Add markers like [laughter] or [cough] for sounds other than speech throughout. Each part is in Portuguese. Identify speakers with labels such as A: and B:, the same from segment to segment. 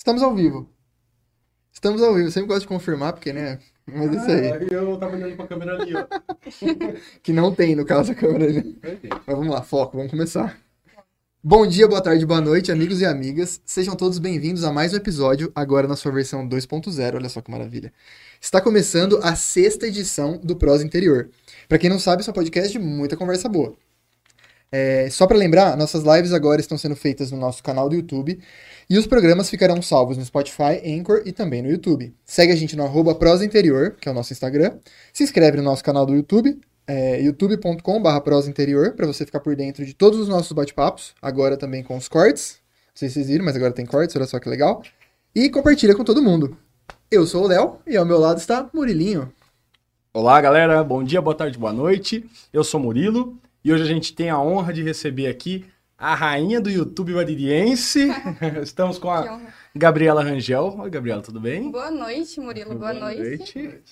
A: Estamos ao vivo. Estamos ao vivo. Eu sempre gosto de confirmar, porque, né? Mas isso aí.
B: Ah, eu tava olhando pra câmera ali, ó. [laughs]
A: Que não tem, no caso, a câmera ali. Mas vamos lá, foco, vamos começar. Bom dia, boa tarde, boa noite, amigos e amigas. Sejam todos bem-vindos a mais um episódio, agora na sua versão 2.0. Olha só que maravilha. Está começando a sexta edição do Prosa Interior. Para quem não sabe, isso é um podcast de muita conversa boa. É, só para lembrar, nossas lives agora estão sendo feitas no nosso canal do YouTube e os programas ficarão salvos no Spotify, Anchor e também no YouTube. Segue a gente no arroba Prosa Interior, que é o nosso Instagram. Se inscreve no nosso canal do YouTube, é, youtube.com.br Prosa Interior, para você ficar por dentro de todos os nossos bate-papos, agora também com os cortes. Não sei se vocês viram, mas agora tem cortes, olha só que legal. E compartilha com todo mundo. Eu sou o Léo e ao meu lado está Murilinho.
B: Olá, galera. Bom dia, boa tarde, boa noite. Eu sou Murilo e hoje a gente tem a honra de receber aqui a rainha do YouTube baririense. [laughs] Estamos com a. Gabriela Rangel. Oi, Gabriela, tudo bem?
C: Boa noite, Murilo. Boa, noite.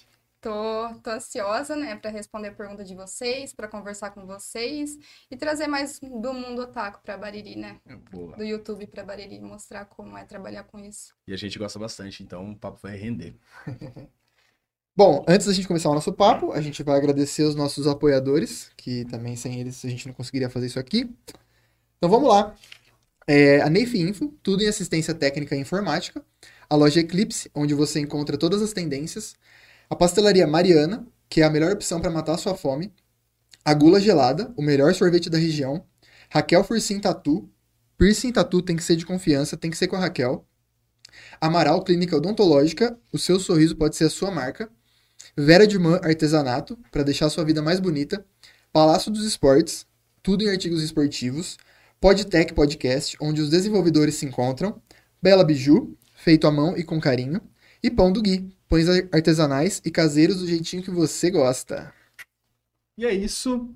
C: Tô, tô ansiosa, né, para responder a pergunta de vocês, para conversar com vocês e trazer mais do mundo otaku para Bariri, né?
B: Boa.
C: Do YouTube para Bariri, mostrar como é trabalhar com isso.
B: E a gente gosta bastante, então o papo vai render. [laughs]
A: Bom, antes da gente começar o nosso papo, a gente vai agradecer os nossos apoiadores, que também sem eles a gente não conseguiria fazer isso aqui. Então vamos lá. É, a Neif Info, tudo em assistência técnica e informática. A loja Eclipse, onde você encontra todas as tendências. A pastelaria Mariana, que é a melhor opção para matar sua fome. A Gula Gelada, o melhor sorvete da região. Raquel Fursim Tatu. Piercing Tatu tem que ser de confiança, tem que ser com a Raquel. Amaral Clínica Odontológica, o seu sorriso pode ser a sua marca. Vera de Man Artesanato, para deixar sua vida mais bonita. Palácio dos Esportes, tudo em artigos esportivos. Podtech Podcast, onde os desenvolvedores se encontram. Bela Biju, feito à mão e com carinho. E Pão do Gui, pães artesanais e caseiros do jeitinho que você gosta.
B: E é isso.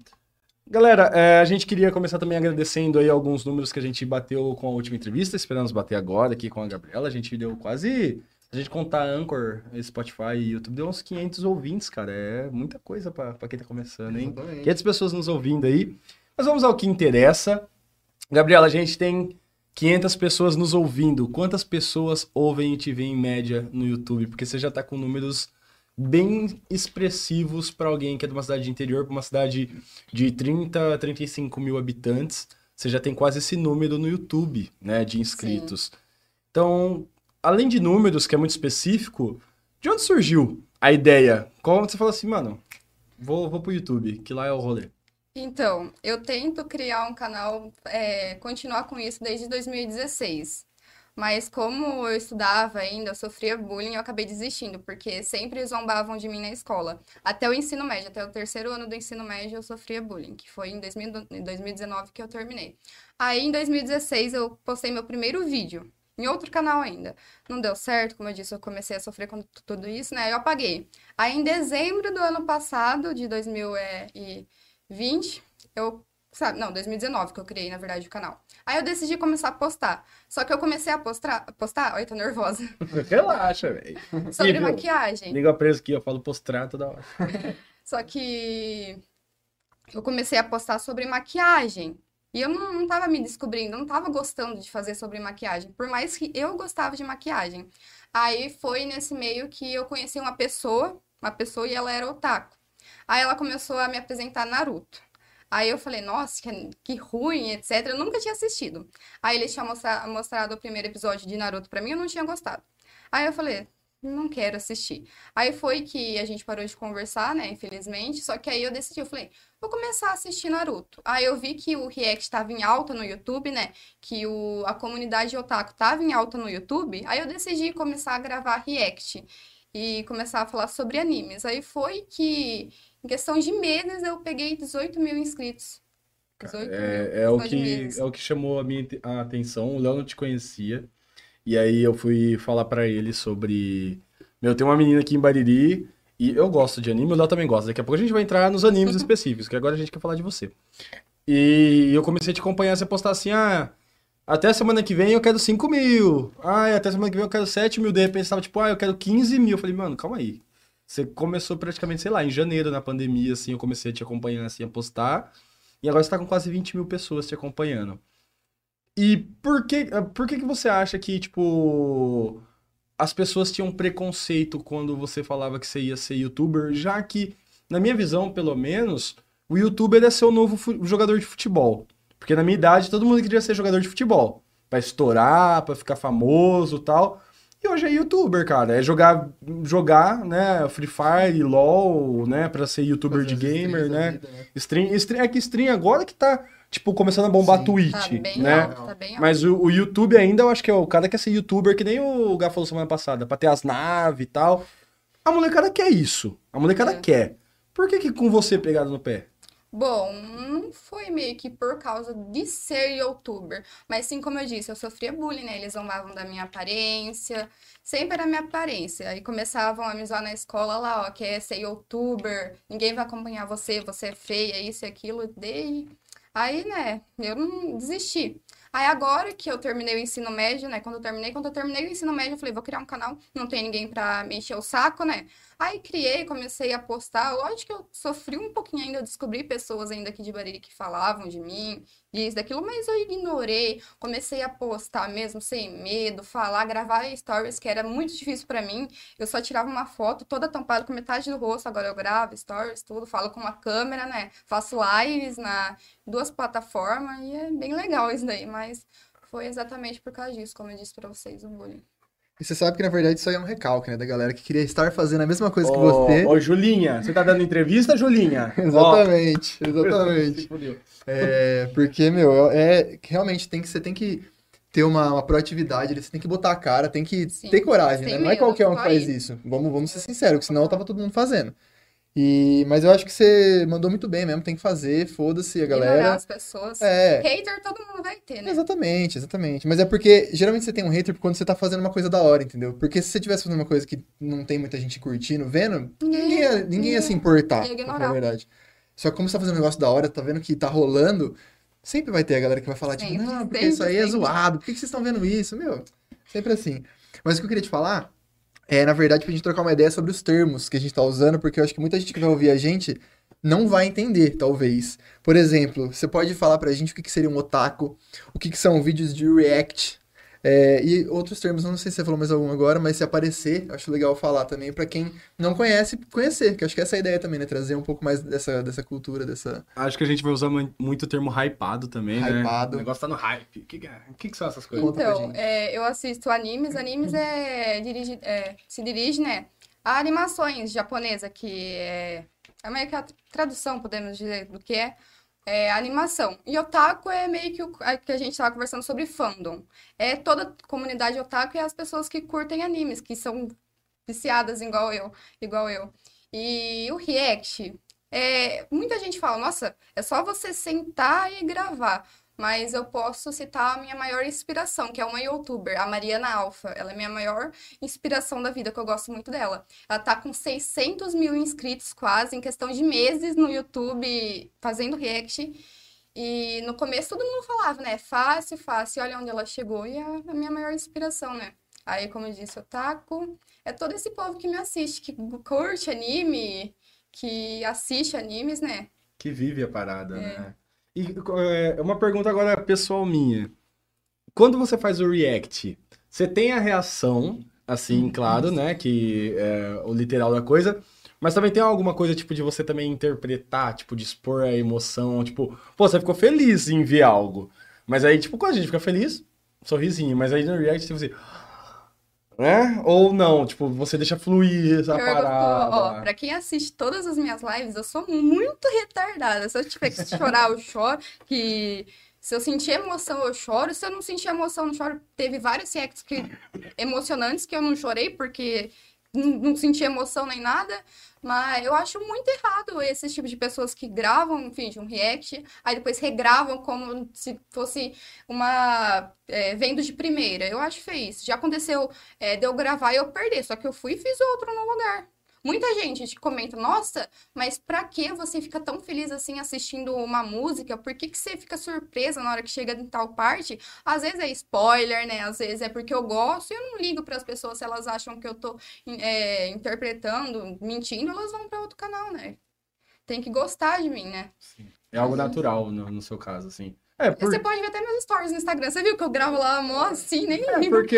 B: Galera, é, a gente queria começar também agradecendo aí alguns números que a gente bateu com a última entrevista. Esperamos bater agora aqui com a Gabriela. A gente deu quase. Se a gente contar Anchor, Spotify e YouTube, deu uns 500 ouvintes, cara. É muita coisa pra, pra quem tá começando, hein?
A: Exatamente.
B: 500 pessoas nos ouvindo aí. Mas vamos ao que interessa. Gabriela, a gente tem 500 pessoas nos ouvindo. Quantas pessoas ouvem e te veem em média no YouTube? Porque você já tá com números bem expressivos para alguém que é de uma cidade de interior, para uma cidade de 30 a 35 mil habitantes. Você já tem quase esse número no YouTube, né, de inscritos. Então, além de números, que é muito específico, de onde surgiu a ideia? Como você falou assim, mano, vou, vou pro YouTube, que lá é o rolê.
C: Então, eu tento criar um canal, é, continuar com isso desde 2016. Mas como eu estudava ainda, eu sofria bullying, eu acabei desistindo, porque sempre zombavam de mim na escola. Até o ensino médio, até o terceiro ano do ensino médio, eu sofria bullying, que foi em 2000 em 2019 que eu terminei. Aí, em 2016, eu postei meu primeiro vídeo, em outro canal ainda. Não deu certo, como eu disse, eu comecei a sofrer com tudo isso, né? Eu apaguei. Aí, em dezembro do ano passado, de 2020, eu Sabe, não, 2019 que eu criei, na verdade, o canal. Aí eu decidi começar a postar. Só que eu comecei a postar, postar, ai, tô nervosa, [laughs]
B: Relaxa, velho.
C: sobre
B: Nível.
C: maquiagem.
B: Liga preso aqui, eu falo postrar toda hora. [laughs]
C: Só que eu comecei a postar sobre maquiagem. E eu não, não tava me descobrindo, não tava gostando de fazer sobre maquiagem. Por mais que eu gostava de maquiagem. Aí foi nesse meio que eu conheci uma pessoa, uma pessoa e ela era otaku. Aí ela começou a me apresentar Naruto. Aí eu falei, nossa, que, que ruim, etc. Eu nunca tinha assistido. Aí ele tinha mostra- mostrado o primeiro episódio de Naruto pra mim, eu não tinha gostado. Aí eu falei, não quero assistir. Aí foi que a gente parou de conversar, né, infelizmente. Só que aí eu decidi, eu falei, vou começar a assistir Naruto. Aí eu vi que o React estava em alta no YouTube, né, que o, a comunidade otaku estava em alta no YouTube. Aí eu decidi começar a gravar React e começar a falar sobre animes. Aí foi que, em questão de meses, eu peguei 18 mil inscritos. 18 mil,
B: É, é o que, é o que chamou a minha a atenção. O Léo não te conhecia. E aí eu fui falar pra ele sobre. Meu, tem uma menina aqui em Bariri. E eu gosto de anime, o Léo também gosta. Daqui a pouco a gente vai entrar nos animes [laughs] específicos, que agora a gente quer falar de você. E eu comecei a te acompanhar, você postar assim, ah, até semana que vem eu quero 5 mil. Ah, até semana que vem eu quero 7 mil. De repente você tava tipo, ah, eu quero 15 mil. Eu falei, mano, calma aí. Você começou praticamente, sei lá, em janeiro, na pandemia, assim, eu comecei a te acompanhar, assim, a postar. E agora você tá com quase 20 mil pessoas te acompanhando. E por que, por que que você acha que, tipo, as pessoas tinham preconceito quando você falava que você ia ser youtuber, já que, na minha visão, pelo menos, o youtuber é ser o novo jogador de futebol. Porque na minha idade, todo mundo queria ser jogador de futebol. Pra estourar, pra ficar famoso e tal. E hoje é youtuber, cara. É jogar, jogar, né, Free Fire, LoL, né, pra ser youtuber de gamer, né.
A: vida, né?
B: Stream, stream, é que stream agora que tá, tipo, começando a bombar
A: Sim.
B: Twitch,
C: Tá bem
B: né?
C: alto, tá bem alto.
B: Mas o, o YouTube ainda, eu acho que é o cara quer ser youtuber, que nem o Gá falou semana passada, pra ter as naves e tal. A molecada quer isso. A molecada
C: É.
B: quer. Por que que com você pegado no pé?
C: Bom, não foi meio que por causa de ser youtuber, mas sim, como eu disse, eu sofria bullying, né? Eles zombavam da minha aparência, sempre era minha aparência. Aí começavam a me zoar na escola lá, ó, quer ser youtuber, ninguém vai acompanhar você, você é feia, isso e aquilo. Dei. Aí, né, eu não desisti. Aí agora que eu terminei o ensino médio, né? Quando eu terminei, quando eu terminei o ensino médio, eu falei, vou criar um canal, não tem ninguém pra me encher o saco, né? Aí criei, comecei a postar. Lógico que eu sofri um pouquinho ainda, descobri pessoas ainda aqui de Bariri que falavam de mim, disso, daquilo, mas eu ignorei. Comecei a postar mesmo, sem medo, falar, gravar stories, que era muito difícil pra mim. Eu só tirava uma foto toda tampada com metade do rosto, agora eu gravo stories, tudo, falo com uma câmera, né? Faço lives na duas plataformas e é bem legal isso daí, mas foi exatamente por causa disso, como eu disse pra vocês, o bullying.
A: E você sabe que, na verdade, isso aí é um recalque, né? Da galera que queria estar fazendo a mesma coisa que
B: Ô,
A: você.
B: Ô, Julinha, você tá dando entrevista, Julinha? [laughs]
A: Exatamente,
B: Ó.
A: exatamente. [laughs] É, porque, meu, é realmente tem que você tem que ter uma, uma proatividade, você tem que botar a cara, tem que
C: Sim,
A: ter coragem,
C: sem
A: né? Não é qualquer um que faz
C: isso.
A: Vamos, vamos ser sinceros, que senão tava todo mundo fazendo. E, mas eu acho que você mandou muito bem mesmo, tem que fazer, foda-se a
C: Ignorar
A: galera.
C: as pessoas.
A: É,
C: Hater todo mundo vai ter, né?
A: exatamente, exatamente. Mas é porque geralmente você tem um hater quando você tá fazendo uma coisa da hora, entendeu? Porque se você tivesse fazendo uma coisa que não tem muita gente curtindo, vendo, ninguém ia, ninguém ia se importar,
C: ia ignorar.
A: falar a verdade. Só que como você tá fazendo um negócio da hora, tá vendo que tá rolando, sempre vai ter a galera que vai falar, tipo,
C: Sempre,
A: não, porque
C: sempre,
A: isso aí é
C: sempre.
A: zoado, por que que vocês estão vendo isso? Meu, sempre assim. Mas o que eu queria te falar é, na verdade, pra gente trocar uma ideia sobre os termos que a gente tá usando, porque eu acho que muita gente que vai ouvir a gente não vai entender, talvez. Por exemplo, você pode falar pra gente o que que seria um otaku, o que que são vídeos de react, é, e outros termos, eu não sei se você falou mais algum agora, mas se aparecer, eu acho legal falar também pra quem não conhece, conhecer, que acho que essa é a ideia também, né? Trazer um pouco mais dessa, dessa cultura, dessa...
B: Acho que a gente vai usar mu- muito o termo hypado também, né?
A: Hypado.
B: O negócio tá no hype. O que, que, é- o que que são essas coisas?
A: Conta pra
C: Então,
A: gente.
C: é, eu assisto animes. Animes é, dirige, é, se dirige, né, a animações japonesa, que é, é meio que a tradução, podemos dizer, do que é, é animação. E otaku é meio que o a- que a gente estava conversando sobre fandom. É toda a comunidade otaku e as pessoas que curtem animes, que são viciadas igual eu, igual eu. E o react, é, muita gente fala, nossa, é só você sentar e gravar. Mas eu posso citar a minha maior inspiração, que é uma youtuber, a Mariana Alfa. Ela é minha maior inspiração da vida, que eu gosto muito dela. Ela tá com 600 mil inscritos quase, em questão de meses no YouTube, fazendo react. E no começo todo mundo falava, né? Fácil, fácil. Olha onde ela chegou. E é a minha maior inspiração, né? Aí, como eu disse, otaku é todo esse povo que me assiste, que curte anime, que assiste animes, né?
B: Que vive a parada, né? E é, uma pergunta agora pessoal minha. Quando você faz o react, você tem a reação, assim, claro, né? Que é o literal da coisa. Mas também tem alguma coisa, tipo, de você também interpretar, tipo, de expor a emoção, tipo, pô, você ficou feliz em ver algo. Mas aí, tipo, quando a gente fica feliz, sorrisinho. Mas aí no react, tipo assim, né? Ou não, tipo, você deixa fluir essa
C: eu tô-
B: parada.
C: ó, pra quem assiste todas as minhas lives, eu sou muito retardada. Se eu tiver que chorar, eu choro. Que se eu sentir emoção, eu choro. Se eu não sentir emoção, eu não choro. Teve vários reacts que, emocionantes que eu não chorei porque não, não senti emoção nem nada. Mas eu acho muito errado esse tipo de pessoas que gravam, enfim, de um react, aí depois regravam como se fosse uma. é, vendo de primeira. Eu acho feio isso. Já aconteceu é, de eu gravar e eu perder, só que eu fui e fiz outro no lugar. Muita gente te comenta, nossa, mas pra que você fica tão feliz assim assistindo uma música? Por que que você fica surpresa na hora que chega em tal parte? Às vezes é spoiler, né? Às vezes é porque eu gosto e eu não ligo para as pessoas se elas acham que eu tô é, interpretando, mentindo, elas vão para outro canal, né? Tem que gostar de mim, né?
B: É algo natural no, no seu caso, assim. É, por...
C: Você pode ver até meus stories no Instagram. Você viu que eu gravo lá, mó assim, nem
B: É, porque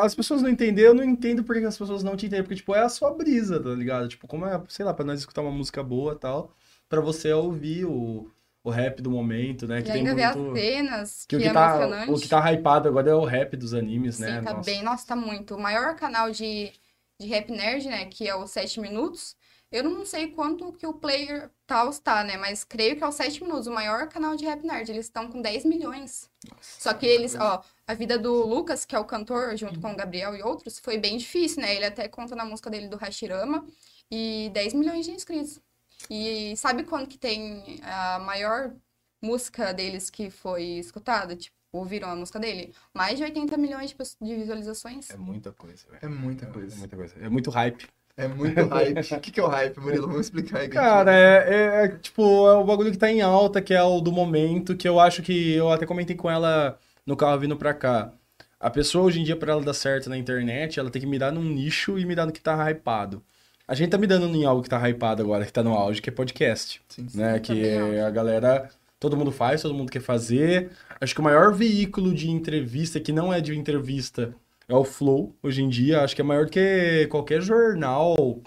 B: as pessoas não entendem, eu não entendo porque as pessoas não te entendem, porque, tipo, é a sua brisa, tá ligado? Tipo, como é, sei lá, pra nós escutar uma música boa e tal, pra você ouvir o, o rap do momento, né?
C: E
B: Que tem
C: ainda ver as
B: muito...
C: cenas,
B: Que
C: que,
B: o que,
C: é
B: tá,
C: emocionante.
B: o que tá hypado agora é o rap dos animes, né?
C: Sim, tá
B: Nossa.
C: bem. Nossa, tá muito. O maior canal de, de Rap Nerd, né? Que é o 7 Minutos. Eu não sei quanto que o Player tal está, né? Mas creio que é o 7 Minutos. O maior canal de Rap Nerd. Eles estão com 10 milhões. Só que eles, ó, a vida do Lucas, que é o cantor, junto com o Gabriel e outros, foi bem difícil, né? Ele até conta na música dele do Hashirama. E 10 milhões de inscritos. E sabe quando que tem a maior música deles que foi escutada? Tipo, ouviram a música dele? Mais de 80 milhões de visualizações.
B: É muita coisa, velho.
A: É muita
B: É
A: coisa.
B: muita coisa. É muito hype.
A: É muito hype. O que, que é o hype, Murilo? Vamos explicar aí.
B: Cara, é, é- é, tipo, é o bagulho que tá em alta, que é o do momento, que eu acho que eu até comentei com ela no carro vindo pra cá. A pessoa hoje em dia, pra ela dar certo na internet, ela tem que mirar num nicho e mirar no que tá hypado. A gente tá mirando em algo que tá hypado agora, que tá no auge, que é podcast.
A: Sim, sim.
B: né? Que é a galera, todo mundo faz, todo mundo quer fazer. Acho que o maior veículo de entrevista, que não é de entrevista, é o Flow, hoje em dia. Acho que é maior do que qualquer jornal,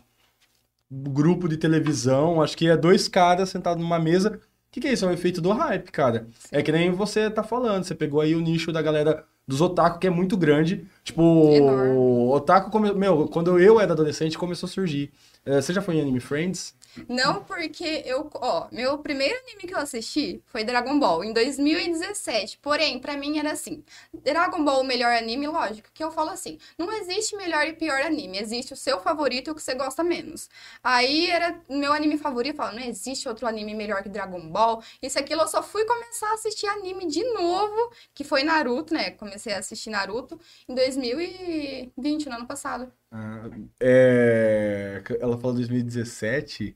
B: grupo de televisão. Acho que é dois caras sentados numa mesa. O que, que é isso? É o efeito do hype, cara. É que nem você tá falando. Você pegou aí o nicho da galera dos otaku, que é muito grande. Tipo,
C: Enorme.
B: o otaku, come... meu, quando eu era adolescente, começou a surgir. Eh, Você já foi em Anime Friends?
C: Não porque eu, ó, meu primeiro anime que eu assisti foi Dragon Ball em 2017. Porém, pra mim era assim, Dragon Ball o melhor anime, lógico, que eu falo assim, não existe melhor e pior anime, existe o seu favorito e o que você gosta menos. Aí era meu anime favorito, eu falo, não existe outro anime melhor que Dragon Ball. Isso aquilo eu só fui começar a assistir anime de novo, que foi Naruto, né? Comecei a assistir Naruto em 2020, no ano passado.
B: Ah, é, Ela falou 2017.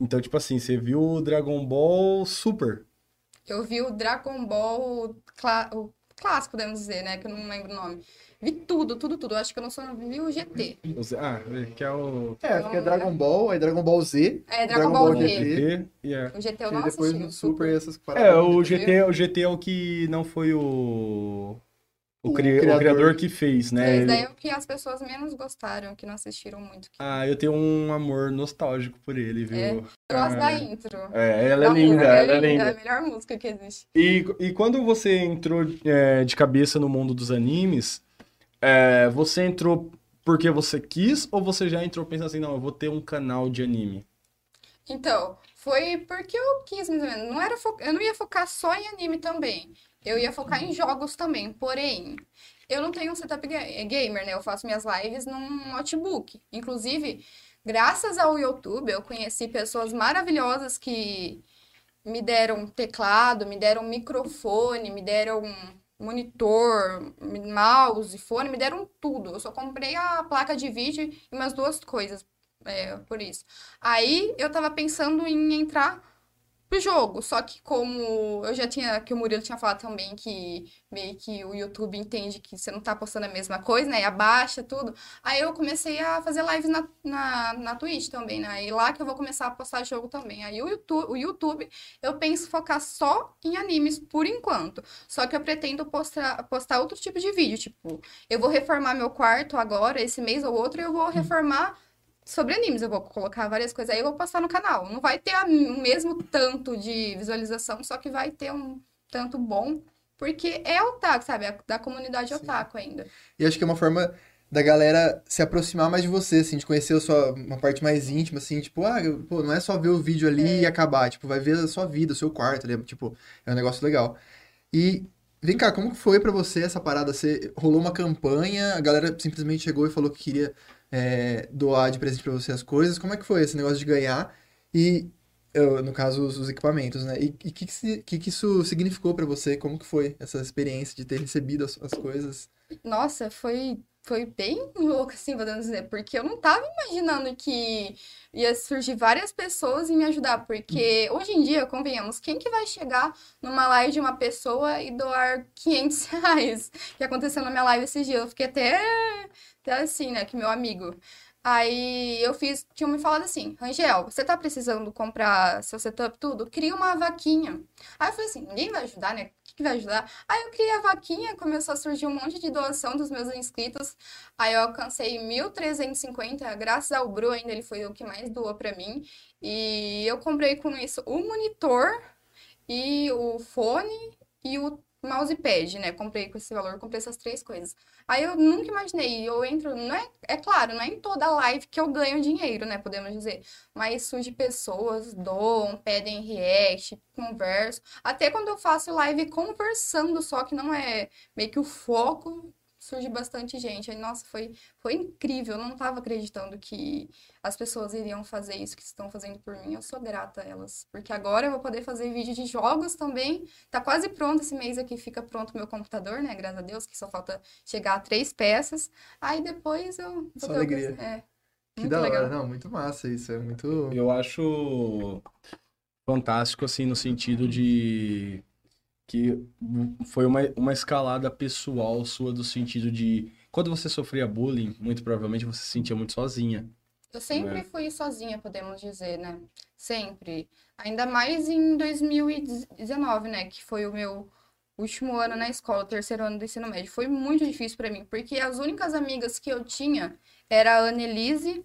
B: Então, tipo assim, você viu o Dragon Ball Super.
C: Eu vi o Dragon Ball, clá- o clássico, podemos dizer, né? Que eu não lembro o nome. Vi tudo, tudo, tudo. Eu acho que eu não só vi o GT.
B: Ah, que é o
A: É, porque é Dragon Ball, aí Dragon Ball Z.
C: É, Dragon Ball Z.
B: GT. e é-
C: O GT eu
A: e depois
C: assisti.
A: no
C: o
A: Super e essas
B: É,
A: paradas.
B: o GT, o GT é o que não foi o. O,
A: O
B: cri- o
A: criador.
B: criador que fez, né?
C: Esse
B: Ele-
C: daí é o que as pessoas menos gostaram, que não assistiram muito.
B: Ah, eu tenho um amor nostálgico por ele, viu?
C: É. Eu gosto da
B: Ah,
C: intro.
B: É, ela é
C: Da
B: linda,
C: música,
B: ela é
C: É
B: linda.
C: a melhor música que existe.
B: E, e quando você entrou é, de cabeça no mundo dos animes, é, você entrou porque você quis ou você já entrou pensando assim, não, eu vou ter um canal de anime?
C: Então, foi porque eu quis, mais ou menos. Não era fo- Eu não ia focar só em anime também. Eu ia focar em jogos também. Porém, eu não tenho um setup ga- gamer, né? Eu faço minhas lives num notebook. Inclusive, graças ao YouTube, eu conheci pessoas maravilhosas que me deram teclado, me deram microfone, me deram monitor, mouse, fone, me deram tudo. Eu só comprei a placa de vídeo e umas duas coisas, é, por isso. Aí eu tava pensando em entrar pro jogo, só que como eu já tinha, que o Murilo tinha falado também que meio que o YouTube entende que você não tá postando a mesma coisa, né, e abaixa tudo, aí eu comecei a fazer lives na, na, na Twitch também, né, e lá que eu vou começar a postar jogo também. Aí o YouTube, o YouTube eu penso focar só em animes por enquanto, só que eu pretendo postar, postar outro tipo de vídeo, tipo, eu vou reformar meu quarto agora, esse mês ou outro, eu vou reformar sobre animes. Eu vou colocar várias coisas aí e vou postar no canal. Não vai ter o mesmo tanto de visualização, só que vai ter um tanto bom, porque é otaku, sabe? É da comunidade
A: Sim.
C: otaku ainda.
A: E acho que é uma forma da galera se aproximar mais de você, assim, de conhecer a sua, uma parte mais íntima, assim, tipo, ah, pô, não é só ver o vídeo ali e acabar, tipo, vai ver a sua vida, o seu quarto, ali, tipo, é um negócio legal. E vem cá, como foi pra você essa parada? Você rolou uma campanha, a galera simplesmente chegou e falou que queria é, doar de presente pra você as coisas. Como é que foi esse negócio de ganhar? E, no caso, os, os equipamentos, né? E o que, que, que que isso significou pra você? Como que foi essa experiência de ter recebido as, as coisas?
C: Nossa, foi, foi bem louco, assim, podemos dizer, porque eu não tava imaginando que ia surgir várias pessoas e me ajudar, porque hoje em dia, convenhamos, quem que vai chegar numa live de uma pessoa e doar 500 [laughs] reais? Que aconteceu na minha live esses dias, eu fiquei até, até assim, né, que meu amigo. Aí eu fiz, tinham me falado assim, Rangel, você tá precisando comprar seu setup tudo? Cria uma vaquinha. Aí eu falei assim, ninguém vai ajudar, né? Que vai ajudar? Aí eu criei a vaquinha, começou a surgir um monte de doação dos meus inscritos. Aí eu alcancei 1.350, graças ao Bru ainda, ele foi o que mais doou pra mim. E eu comprei com isso o monitor e o fone e o mousepad, né? Comprei com esse valor, comprei essas três coisas. Aí eu nunca imaginei, eu entro, não é, é claro, não é em toda live que eu ganho dinheiro, né? Podemos dizer. Mas surge pessoas, doam, pedem react, converso. Até quando eu faço live conversando só, que não é meio que o foco, surge bastante gente. Aí, nossa, foi, foi incrível. Eu não estava acreditando que as pessoas iriam fazer isso que estão fazendo por mim. Eu sou grata a elas. Porque agora eu vou poder fazer vídeo de jogos também. Tá quase pronto esse mês aqui, fica pronto o meu computador, né? Graças a Deus, que só falta chegar a três peças. Aí depois eu.
A: Só alegria.
C: É.
A: Que
C: Muito
A: da
C: legal.
A: hora, não, muito massa isso, é muito...
B: Eu acho fantástico, assim, no sentido de que foi uma, uma escalada pessoal sua, do sentido de quando você sofria bullying, muito provavelmente você se sentia muito sozinha.
C: Eu sempre
B: É.
C: fui sozinha, podemos dizer, né? Sempre. Ainda mais em 2019, né? Que foi o meu último ano na escola, o terceiro ano do ensino médio. Foi muito difícil pra mim, porque as únicas amigas que eu tinha era a Annelise,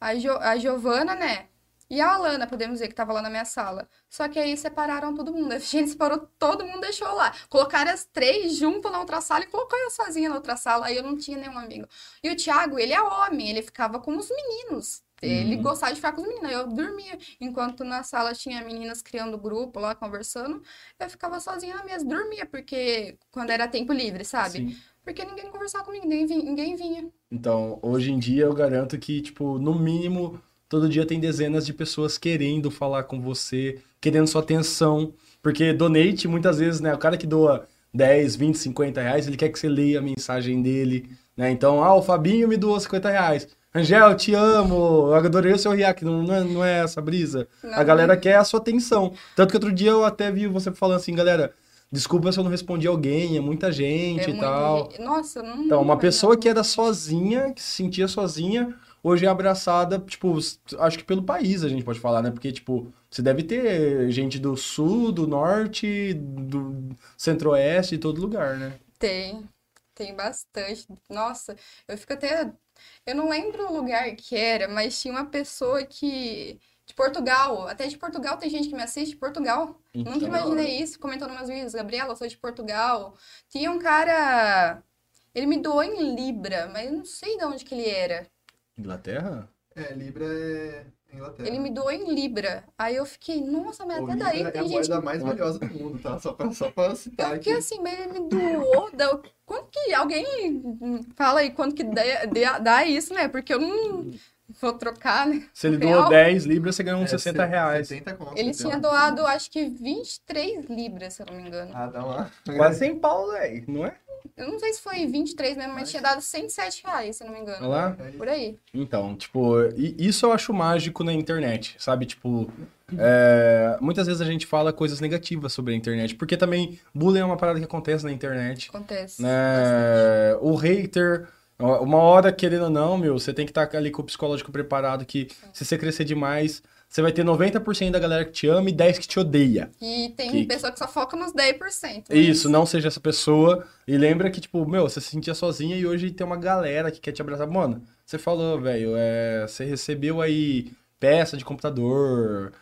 C: a, jo a Giovana, né? E a Alana, podemos dizer, que tava lá na minha sala. Só que aí separaram todo mundo. [laughs] A gente separou, todo mundo deixou lá. Colocaram as três juntas na outra sala e colocou eu sozinha na outra sala. Aí eu não tinha nenhum amigo. E o Thiago, ele é homem, ele ficava com os meninos. Ele
B: Uhum.
C: gostava de ficar com os meninos. Eu dormia. Enquanto na sala tinha meninas criando grupo lá, conversando, eu ficava sozinha na mesa, dormia, porque quando era tempo livre, sabe?
B: Sim.
C: Porque ninguém conversava comigo, ninguém vinha. Ninguém vinha.
B: Então, hoje em dia eu garanto que, tipo, no mínimo, todo dia tem dezenas de pessoas querendo falar com você, querendo sua atenção. Porque donate, muitas vezes, né? O cara que doa 10, 20, 50 reais, ele quer que você leia a mensagem dele, né? Então, ah, o Fabinho me doou 50 reais. Angel, te amo, eu adorei o seu react, não, não, é, não é essa brisa? A
C: Não.
B: galera quer a sua atenção. Tanto que outro dia eu até vi você falando assim, galera, desculpa se eu não respondi alguém, é muita gente
C: É
B: e tal.
C: gente. Nossa, não.
B: Então, uma pessoa que era sozinha, que se sentia sozinha, hoje é abraçada, tipo, acho que pelo país a gente pode falar, né? Porque, tipo, você deve ter gente do sul, do norte, do centro-oeste, de todo lugar, né?
C: Tem, tem bastante. Nossa, eu fico até. Eu não lembro o lugar que era, mas tinha uma pessoa que. De Portugal, até de Portugal tem gente que me assiste de Portugal. Nunca
B: Então,
C: imaginei isso, comentou nos meus vídeos. Gabriela, eu sou de Portugal. Tinha um cara. Ele me doou em Libra, mas eu não sei de onde que ele era.
B: Inglaterra?
A: É, Libra é Inglaterra.
C: Ele me doou em Libra. Aí eu fiquei, nossa, mas
A: O
C: até
A: Libra
C: daí
A: é a
C: tem gente
A: moeda mais valiosa do mundo, tá? Só pra, só pra citar
C: Eu
A: aqui.
C: fiquei assim, mas ele me doou. dá- Quanto que alguém fala aí quanto que dá, dá- dá isso, né? Porque eu não vou trocar, né?
B: Se ele
C: Real?
B: doou 10 libras, você ganhou uns
A: É,
B: 60
A: se-
B: reais.
A: 70 conto,
C: Ele
A: 70.
C: tinha doado, acho que 23 libras, se eu não me engano.
A: Ah, dá uma...
B: Quase 100 pau, velho, não é?
C: Eu não sei se foi 23 mesmo, mas tinha dado 107 reais, se eu não me
B: Olha
C: engano.
B: lá.
C: Por aí.
B: Então, tipo, isso eu acho mágico na internet, sabe? Tipo, é, muitas vezes a gente fala coisas negativas sobre a internet, porque também bullying é uma parada que acontece na internet.
C: Acontece.
B: né? O hater, uma hora, querendo ou não, meu, você tem que estar ali com o psicológico preparado que se você crescer demais, você vai ter 90% da galera que te ama e 10% que te odeia.
C: E tem
B: Que-
C: pessoa que só foca nos 10%. mas-
B: Isso, não seja essa pessoa. E lembra que, tipo, meu, você se sentia sozinha e hoje tem uma galera que quer te abraçar. Mano, você falou, velho, é, você recebeu aí peça de computador,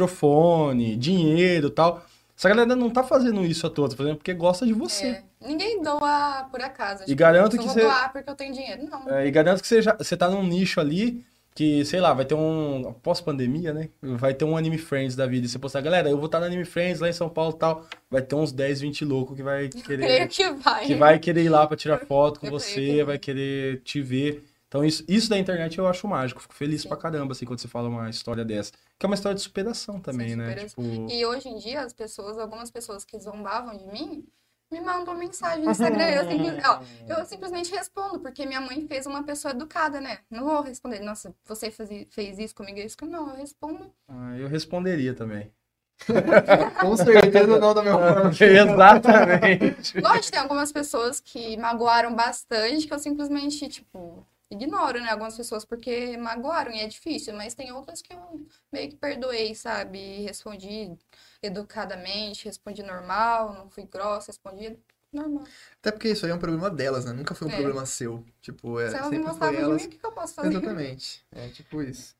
B: microfone, dinheiro e tal. Essa galera não tá fazendo isso à toa, tá fazendo porque gosta de você.
C: É. Ninguém doa por acaso.
B: E garanto
C: eu
B: que
C: vou
B: você-
C: doar porque eu tenho dinheiro. Não.
B: É, e garanto que você, já, você tá num nicho ali que, sei lá, vai ter um. Pós-pandemia, né? Vai ter um Anime Friends da vida. E você postar, galera, eu vou estar no Anime Friends lá em São Paulo e tal. Vai ter uns 10, 20 loucos que vai [laughs]
C: Creio
B: querer.
C: que vai.
B: que vai querer ir lá pra tirar [laughs] foto com
C: Eu creio
B: você,
C: que
B: vai querer te ver. Então, isso, isso da internet eu acho mágico. Fico feliz
C: Sim.
B: pra caramba, assim, quando você fala uma história dessa. Que é uma história de superação também,
C: Sim,
B: né?
C: superação.
B: Tipo.
C: E hoje em dia, as pessoas, algumas pessoas que zombavam de mim, me mandam mensagem no Instagram. Eu, simples- ó, eu simplesmente respondo, porque minha mãe fez uma pessoa educada, né? Não vou responder, nossa, você fez, fez isso comigo, isso comigo. Não, eu respondo.
B: Ah, eu responderia também. [laughs]
A: Com certeza não da minha forma. [laughs]
B: Exatamente.
C: Lógico, tem algumas pessoas que magoaram bastante, que eu simplesmente, tipo, ignoro, né, algumas pessoas porque magoaram e é difícil, mas tem outras que eu meio que perdoei, sabe? E respondi educadamente, respondi normal, não fui grossa, respondi normal.
A: Até porque isso aí é um problema delas, né? Nunca foi um
C: É.
A: problema seu. Tipo, é,
C: Se elas não
A: sempre
C: gostavam
A: foi
C: de
A: elas.
C: mim, o que eu posso fazer?
A: Exatamente. É tipo isso.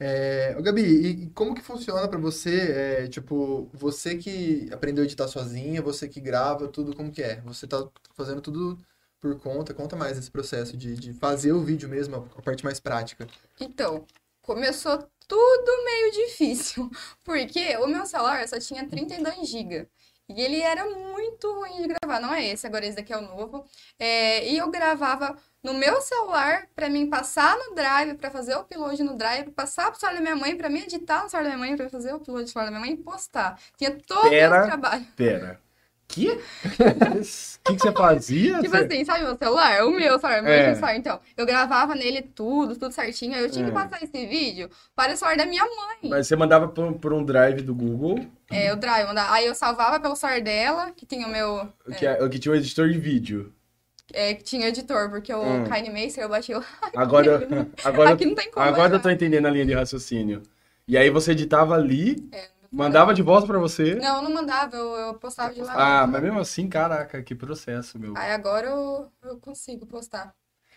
A: É, ô, Gabi, e como que funciona pra você? É, tipo, você que aprendeu a editar sozinha, você que grava, tudo como que é? Você tá fazendo tudo por conta? Conta mais esse processo de, de fazer o vídeo mesmo, a parte mais prática.
C: Então, começou tudo meio difícil, [laughs] porque o meu celular só tinha 32 GB. E ele era muito ruim de gravar, não é esse, agora esse daqui é o novo. É, e eu gravava no meu celular pra mim passar no Drive, pra fazer o upload no Drive, passar pro celular da minha mãe, pra mim editar no celular da minha mãe, pra fazer o upload no celular da minha mãe e postar. Tinha todo
B: Pera.
C: esse trabalho.
B: Pera. Que? O [laughs] que, que você fazia?
C: Tipo
B: Você-
C: assim, sabe o meu celular? O meu celular, meu
B: É.
C: celular. Então, eu gravava nele tudo, tudo certinho. Aí eu tinha que
B: É.
C: passar esse vídeo para o celular da minha mãe.
B: Mas você mandava por, um- por um drive do Google,
C: É, o Drive. manda- Aí eu salvava pelo celular dela, que tinha o meu.
B: que, é, que tinha um editor de vídeo.
C: É, que tinha editor, porque o
B: Hum.
C: KineMaster eu baixei. o-
B: Agora, [laughs] agora,
C: Aqui não tem como.
B: agora eu tô entendendo a linha de raciocínio. E aí você editava ali,
C: É,
B: mandava de volta pra você.
C: Não, não mandava, eu, eu postava de lá.
B: Ah, mas mesmo assim, caraca, que processo, meu.
C: Aí agora eu, eu consigo postar.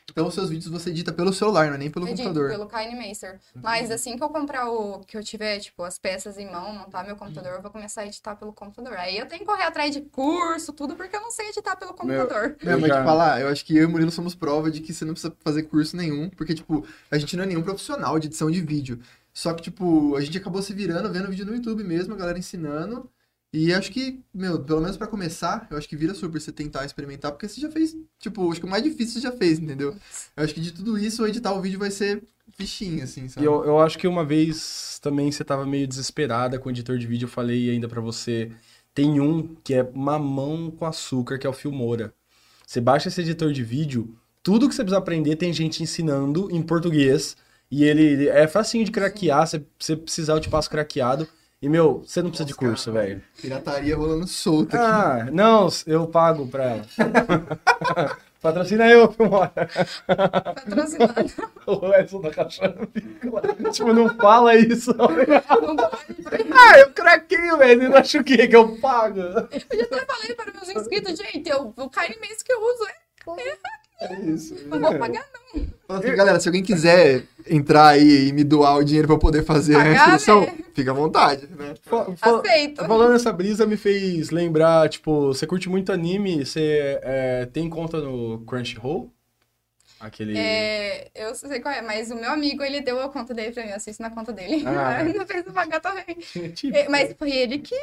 A: Então, os seus vídeos você edita pelo celular, não é nem pelo
C: Edito
A: computador.
C: pelo KineMaster. Mas assim que eu comprar o. que eu tiver, tipo, as peças em mão, montar meu computador, eu vou começar a editar pelo computador. Aí eu tenho que correr atrás de curso, tudo, porque eu não sei editar pelo computador.
A: Não,
B: Eu
A: mas te falar, eu acho que eu e o Murilo somos prova de que você não precisa fazer curso nenhum, porque, tipo, a gente não é nenhum profissional de edição de vídeo. Só que, tipo, a gente acabou se virando, vendo vídeo no YouTube mesmo, a galera ensinando. E acho que, meu, pelo menos pra começar, eu acho que vira super você tentar experimentar, porque você já fez, tipo, acho que o mais difícil você já fez, entendeu? Eu acho que de tudo isso, editar o vídeo vai ser fichinho, assim,
B: E
A: sabe?
B: eu, eu acho que uma vez também você tava meio desesperada com o editor de vídeo, eu falei ainda pra você. Tem um que é mamão com açúcar, que é o Filmora. Você baixa esse editor de vídeo, tudo que você precisa aprender tem gente ensinando em português. E ele é facinho de craquear, se você precisar eu te passo craqueado. E, meu, você não precisa de
A: Nossa,
B: curso,
A: cara.
B: velho.
A: Pirataria rolando solta aqui.
B: Ah, não, eu pago pra ela. [laughs] Patrocina eu, Filmora.
C: Patrocinado. [laughs]
B: O Edson da fica lá. Tipo, não fala isso. [laughs] Ah, eu craqueio, velho. Não acha o quê? Que eu pago?
C: Eu já até falei para meus inscritos, gente, eu, o KineMaster que eu uso é.
A: É isso.
C: Não vou pagar, não.
A: Assim, galera, se alguém quiser entrar aí e me doar o dinheiro pra eu poder fazer a
C: Pagar,
A: inscrição,
C: né?
A: fica à vontade, né?
B: Fa- fa-
C: Aceito.
B: Falando essa brisa me fez lembrar, tipo, você curte muito anime, você é, tem conta no Crunchyroll? Aquele...
C: É, eu sei qual é, mas o meu amigo, ele deu a conta dele pra mim, eu assisto na conta dele.
B: Ah. [laughs]
C: não fez eu pagar também. [laughs]
B: Tipo,
C: É, Mas foi ele que,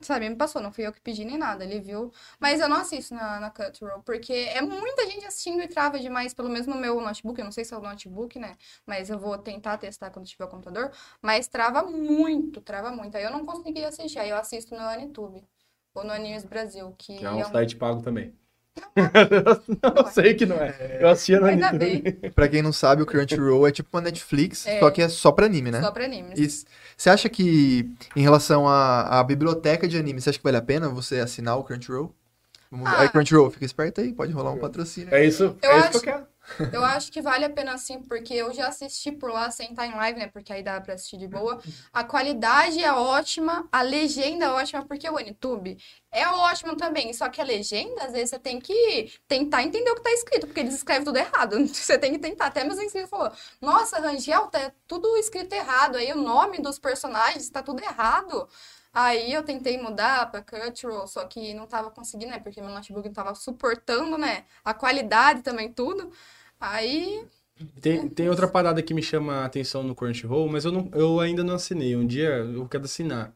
C: sabe, me passou, não fui eu que pedi nem nada, ele viu. Mas eu não assisto na, na Crunchyroll, porque é muita gente assistindo e trava demais, pelo menos no meu notebook, eu não sei se é o notebook, né, mas eu vou tentar testar quando tiver o computador, mas trava muito, trava muito, aí eu não consegui assistir, aí eu assisto no Anitube, ou no Animes Brasil, que,
B: que é um
C: é um...
B: site pago também. [laughs] eu sei que não é. Eu assistia no
C: Ainda
B: anime.
C: bem,
A: Pra quem não sabe, o Crunchyroll é tipo uma Netflix,
C: É.
A: só que é só pra anime, né?
C: só pra animes.
A: E s- você acha que, em relação à, à biblioteca de anime, você acha que vale a pena você assinar o Crunchyroll? Vamos-
C: Ah.
A: Aí, Crunchyroll, fica esperto aí, pode rolar um patrocínio.
B: É isso,
C: Eu
B: é isso
C: acho-
B: que eu quero.
C: Eu acho que vale a pena sim, porque eu já assisti por lá sem estar em live, né? Porque aí dá pra assistir de boa. A qualidade é ótima, a legenda é ótima, porque o Anitube é ótimo também. Só que a legenda, às vezes, você tem que tentar entender o que tá escrito, porque eles escrevem tudo errado. [laughs] Você tem que tentar. Até meus inscritos falaram, nossa, Rangel, tá tudo escrito errado. Aí o nome dos personagens tá tudo errado. Aí eu tentei mudar pra Crunchyroll, só que não tava conseguindo, né? Porque meu notebook não tava suportando, né? A qualidade também, tudo. Aí,
B: Tem, tem outra parada que me chama a atenção no Crunchyroll, mas eu, não, eu ainda não assinei. Um dia eu quero assinar.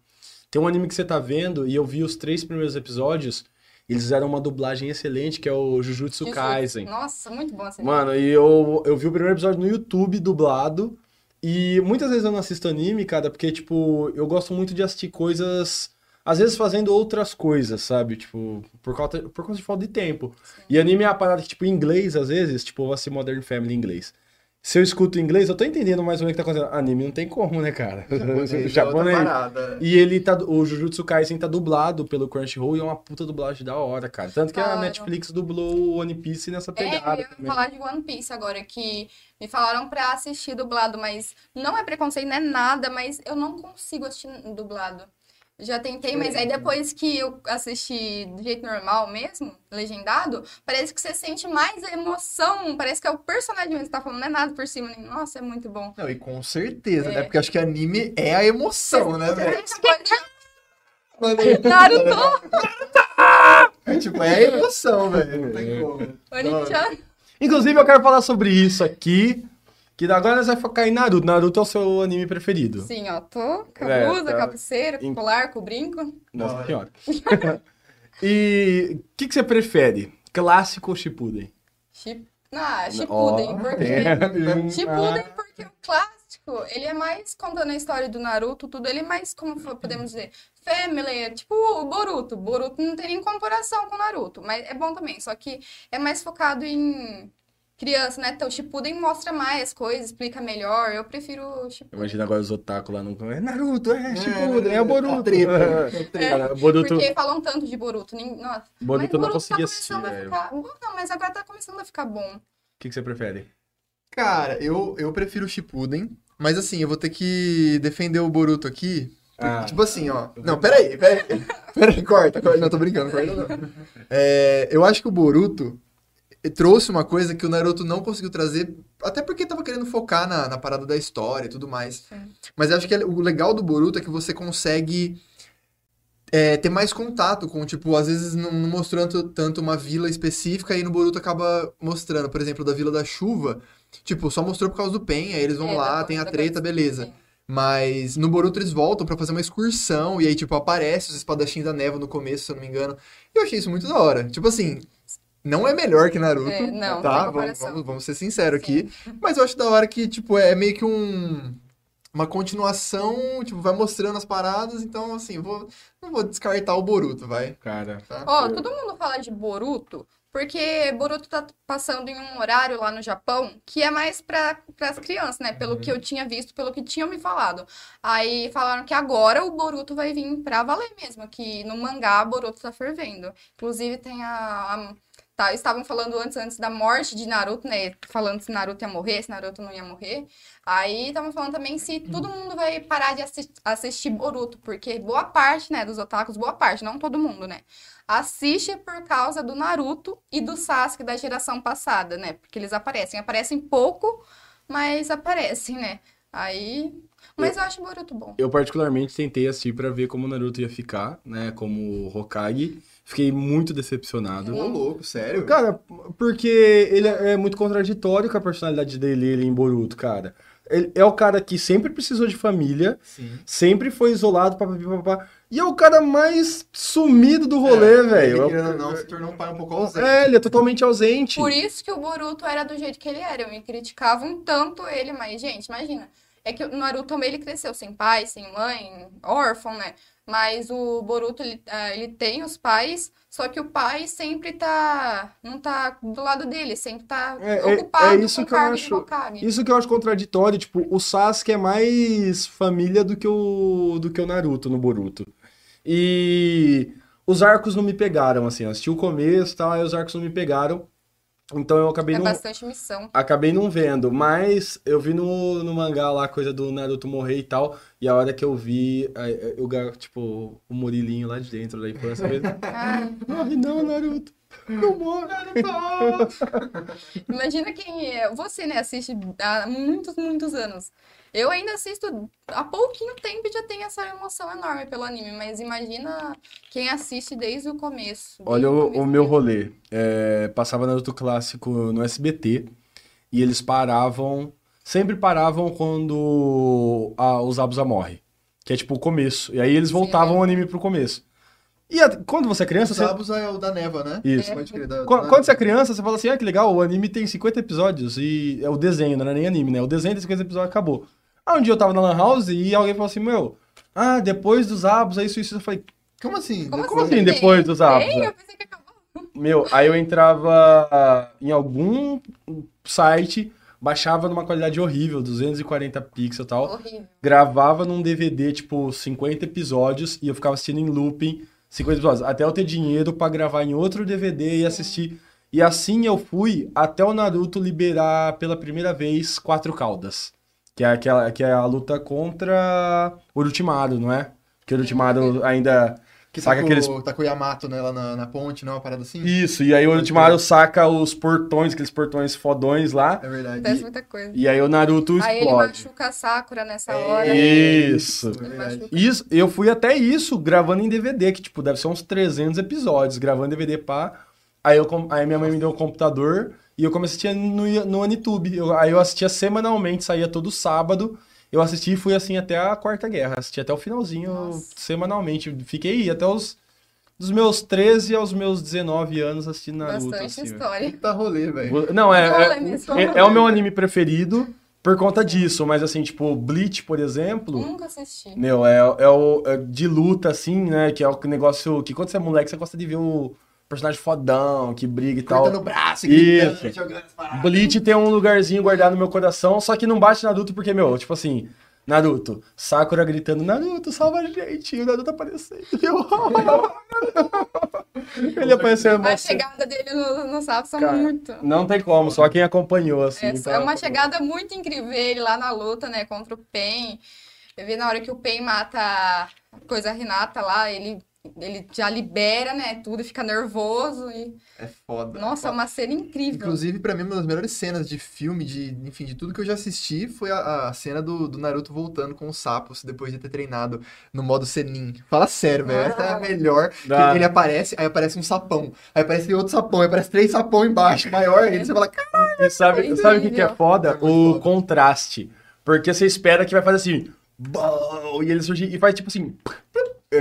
B: Tem um anime que você tá vendo e eu vi os três primeiros episódios. Eles fizeram uma dublagem excelente, que é o Jujutsu
C: Jujutsu.
B: Kaisen.
C: Nossa, muito bom esse
B: Mano, e eu, eu vi o primeiro episódio no YouTube dublado. E muitas vezes eu não assisto anime, cara, porque, tipo, eu gosto muito de assistir coisas. Às vezes fazendo outras coisas, sabe? Tipo, por causa, por causa de falta de tempo. E anime é a parada que, tipo, em inglês, às vezes, tipo, vou assistir Modern Family em inglês. se eu escuto inglês, eu tô entendendo mais ou menos o que tá acontecendo. Anime não tem como, né, cara?
A: Japonês. [laughs] parada.
B: E ele tá. O Jujutsu Kaisen tá dublado pelo Crunchyroll e é uma puta dublagem da hora, cara. Tanto que a. Netflix dublou o One Piece nessa
C: É,
B: pegada.
C: eu ia
B: também.
C: falar de One Piece agora, que me falaram pra assistir dublado, mas não é preconceito, não é nada, mas eu não consigo assistir dublado. Já tentei, mas aí depois que eu assisti do jeito normal mesmo, legendado, parece que você sente mais emoção, parece que é o personagem mesmo que tá falando, não é nada por cima. nem- Nossa, é muito bom.
A: Não, e com certeza,
C: É.
A: né? Porque acho que anime é a emoção, né, velho? Mano,
C: Naruto,
A: É tipo, é a emoção, velho. Não tem como.
C: Oni-chan.
B: Inclusive, eu quero falar sobre isso aqui. Que agora nós vamos focar em Naruto. Naruto é o seu anime preferido.
C: Sim, ó, tô com a
B: É,
C: blusa,
B: tá.
C: com a pulseira, com
B: Em-
C: o colar, com o brinco.
B: Nossa
A: Não,
B: senhora. [laughs] e o que, que você prefere? Clássico ou Shippuden?
C: Chip... Ah, Shippuden,
B: Ó,
C: porque... [laughs] [laughs]
B: tem.
C: Shippuden, porque o clássico, ele é mais contando a história do Naruto, tudo, ele é mais, como podemos dizer, family, é tipo o Boruto. Boruto não tem nem comparação com o Naruto, mas é bom também, só que é mais focado em criança, né? Então, Shippuden mostra mais coisas, explica melhor, eu prefiro o Shippuden.
B: Imagina agora os otaku lá no. É Naruto, é Shippuden, é, o Boruto.
A: treta,
B: É.
A: a treta.
B: Cara, Boruto,
C: Porque falam tanto de Boruto, nem... Nossa,
B: Boruto
C: mas
B: não conseguia assistir,
C: tá começando a
B: velho.
C: ficar... Não, mas agora tá começando a ficar bom.
B: O que, que você prefere?
A: Cara, eu, eu prefiro o Shippuden, mas assim, eu vou ter que defender o Boruto aqui.
B: Ah.
A: tipo assim, ó. Não, peraí, peraí. [laughs] Peraí, corta, corta. Não, tô brincando, corta não. [laughs] É, eu acho que o Boruto trouxe uma coisa que o Naruto não conseguiu trazer, até porque tava querendo focar na, na parada da história e tudo mais.
C: Sim.
A: Mas acho que o legal do Boruto é que você consegue é, ter mais contato com, tipo, às vezes não, não mostrando tanto uma vila específica e no Boruto acaba mostrando, por exemplo, da Vila da Chuva, tipo, só mostrou por causa do Pen, aí eles vão
C: É,
A: lá, tem a treta, beleza. Mas no Boruto eles voltam pra fazer uma excursão e aí, tipo, aparece os espadachins da névoa no começo, se eu não me engano. E eu achei isso muito da hora. Tipo assim, não é melhor que Naruto,
C: É, não,
A: tá? Vamos, vamos, vamos ser sinceros aqui. [laughs] Mas eu acho da hora que, tipo, é meio que um... Uma continuação, tipo, vai mostrando as paradas, então, assim, vou, não vou descartar o Boruto, vai.
B: Cara.
A: Tá?
C: Ó, todo mundo fala de Boruto porque Boruto tá passando em um horário lá no Japão que é mais para as crianças, né? Pelo que eu tinha visto, pelo que tinham me falado. Aí falaram que agora o Boruto vai vir pra valer mesmo, que no mangá Boruto tá fervendo. Inclusive tem a, a- tá, estavam falando antes antes da morte de Naruto, né? Falando se Naruto ia morrer, se Naruto não ia morrer. Aí estavam falando também se todo mundo vai parar de assis- assistir Boruto, porque boa parte, né, dos otakus, boa parte, não todo mundo, né? assiste por causa do Naruto e do Sasuke da geração passada, né? Porque eles aparecem. Aparecem pouco, mas aparecem, né? Aí. Mas eu acho o Boruto bom.
B: Eu particularmente tentei assistir pra ver como o Naruto ia ficar, né? Como Hokage. Fiquei muito decepcionado.
A: Ô, louco, sério?
B: Cara, porque ele é muito contraditório com a personalidade dele ele em Boruto, cara. Ele é o cara que sempre precisou de família,
A: Sim.
B: sempre foi isolado, papapá, papapá. E é o cara mais sumido do rolê,
A: Ele,
B: velho.
A: ou não, se tornou um pai um pouco ausente.
B: É, ele é totalmente ausente.
C: Por isso que o Boruto era do jeito que ele era. Me criticavam tanto ele, mas, gente, imagina. É que o Naruto também ele cresceu sem pai, sem mãe, órfão, né? Mas o Boruto, ele, ah, ele tem os pais, só que o pai sempre tá. não tá do lado dele, sempre tá
B: É, é-
C: ocupado
B: é isso
C: com
B: que eu acho-. Isso que eu acho contraditório, tipo, o Sasuke é mais família do que o do que o Naruto no Boruto. E os arcos não me pegaram, assim, eu assisti o começo e tal, aí os arcos não me pegaram. Então eu acabei
C: É
B: não,
C: bastante missão.
B: acabei não vendo, mas eu vi no, no mangá lá a coisa do Naruto morrer e tal, e a hora que eu vi, eu, tipo, o Murilinho lá de dentro da infância mesmo,
C: Ah,
B: morre não, Naruto, não morre. [laughs]
C: imagina quem é. Você, né, assiste há muitos, muitos anos. Eu ainda assisto há pouquinho tempo e já tenho essa emoção enorme pelo anime, mas imagina quem assiste desde o começo. desde
B: Olha o,
C: começo
B: o meu
C: mesmo.
B: rolê. É, passava Naruto Clássico no SBT e eles paravam, sempre paravam quando a, os Abusa morre, que é tipo o começo. E aí eles
C: Sim,
B: voltavam
C: né?
B: o anime pro começo. E a- quando você é criança,
A: O
B: você...
A: Zabuza é o da Neva, né?
B: Isso.
A: Pode crer, da-
B: Qu-
A: da-
B: Quando você é criança, você fala assim, ah, que legal, o anime tem 50 episódios e é o desenho, não é nem anime, né? O desenho tem 50 episódios acabou. Aí um dia eu tava na Lan House e alguém falou assim, meu, ah, depois dos Abus, isso, isso. Eu falei,
A: Como assim?
C: Como
B: como
C: assim?
B: assim depois dos Abus?
C: Tem? Eu pensei que acabou.
B: Meu, aí eu entrava em algum site, baixava numa qualidade horrível, 240 pixels e tal.
C: Horrível.
B: Gravava num DVD, tipo, 50 episódios e eu ficava assistindo em looping 50 episódios. Até eu ter dinheiro pra gravar em outro DVD e assistir. E assim eu fui até o Naruto liberar pela primeira vez quatro caudas. Que é, aquela, que é a luta contra o Orochimaru, não é? Que o Orochimaru ainda
A: Que
B: saca
A: tá, com,
B: aqueles
A: tá com o Yamato né, lá na, na ponte, não é uma parada assim?
B: Isso, e aí o Orochimaru saca os portões, aqueles portões fodões lá.
A: É verdade.
C: Acontece muita coisa.
B: E aí o Naruto
C: Aí ele
B: explode.
C: machuca a Sakura nessa
A: É.
C: hora.
B: Isso.
A: É.
B: Isso, eu fui até isso gravando em DVD, que tipo, deve ser uns 300 episódios, gravando DVD pá. Aí, eu, aí minha mãe me deu um computador e eu comecei a assistir no, no Anitube. Eu, aí eu assistia semanalmente, saía todo sábado. Eu assisti e fui assim até a Quarta Guerra. Assisti até o finalzinho
C: Nossa.
B: semanalmente. Fiquei até os dos meus 13 aos meus 19 anos assistindo Naruto.
C: Bastante
B: assim,
C: história.
A: Puta rolê, velho.
B: Não, é, é, é, é o meu anime preferido por conta disso. Mas assim, tipo, Bleach, por exemplo.
C: Nunca assisti.
B: Meu, é, é o é de luta, assim, né? Que é o negócio que quando você é moleque, você gosta de ver o personagem fodão, que briga e
A: Cortando
B: tal.
A: o braço, gritando, jogando as paradas.
B: Bleach tem um lugarzinho guardado no meu coração, só que não bate Naruto porque, meu, tipo assim, Naruto, Sakura gritando, Naruto, salva a gente, e o Naruto aparecendo. [laughs] Eu... [laughs] Ele apareceu
C: A chegada dele no, no são
B: Cara,
C: muito.
B: Não tem como, só quem acompanhou, assim.
C: É,
B: então-
C: é uma chegada muito incrível ele lá na luta, né, contra o Pen. Eu vi na hora que o Pen mata a coisa Renata lá, ele, ele já libera, né, tudo, fica nervoso e...
A: É foda.
C: Nossa, é uma cena incrível.
A: Inclusive, pra mim, uma das melhores cenas de filme, de, enfim, de tudo que eu já assisti, foi a, a cena do, do Naruto voltando com os sapos depois de ter treinado no modo Senin. Fala sério, velho. Essa é a
C: Ah.
A: melhor. que
B: Ah.
A: Ele aparece, aí aparece um sapão. Aí aparece outro sapão, aí aparece três sapão embaixo, maior. Aí você fala, cara,
B: E sabe,
C: É
B: sabe o que, que é foda?
A: É
B: o
A: foda.
B: contraste. Porque você espera que vai fazer assim. E ele surge e faz tipo assim.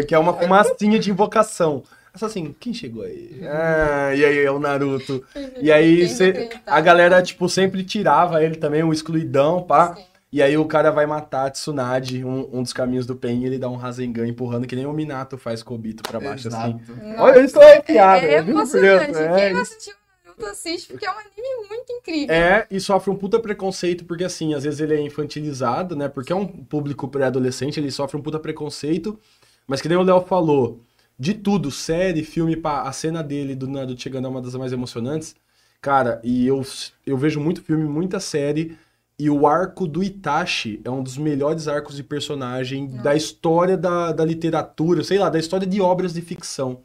B: Que é uma fumacinha de invocação. É só assim, quem chegou aí? Ah, e aí é o Naruto. E aí cê- a galera, tipo, sempre tirava ele também, o excluidão, pá.
C: Sim.
B: E aí o cara vai matar a Tsunade, um, um dos caminhos do Pen, e ele dá um Rasengan empurrando, que nem o Minato faz com o Obito pra baixo, assim.
A: exato.
B: Olha, isso é piada,
C: É, é
B: eu juro por Deus,
C: emocionante.
B: é
C: Quem não assistiu Naruto assiste, porque é um anime muito incrível.
B: É, e sofre um puta preconceito, porque assim, às vezes ele é infantilizado, né? Porque é um público pré-adolescente, ele sofre um puta preconceito. Mas que nem o Léo falou, de tudo, série, filme, pá, a cena dele do Naruto chegando é uma das mais emocionantes. Cara, e eu, eu vejo muito filme, muita série, e o arco do Itachi é um dos melhores arcos de personagem da história da, da literatura, sei lá, da história de obras de ficção.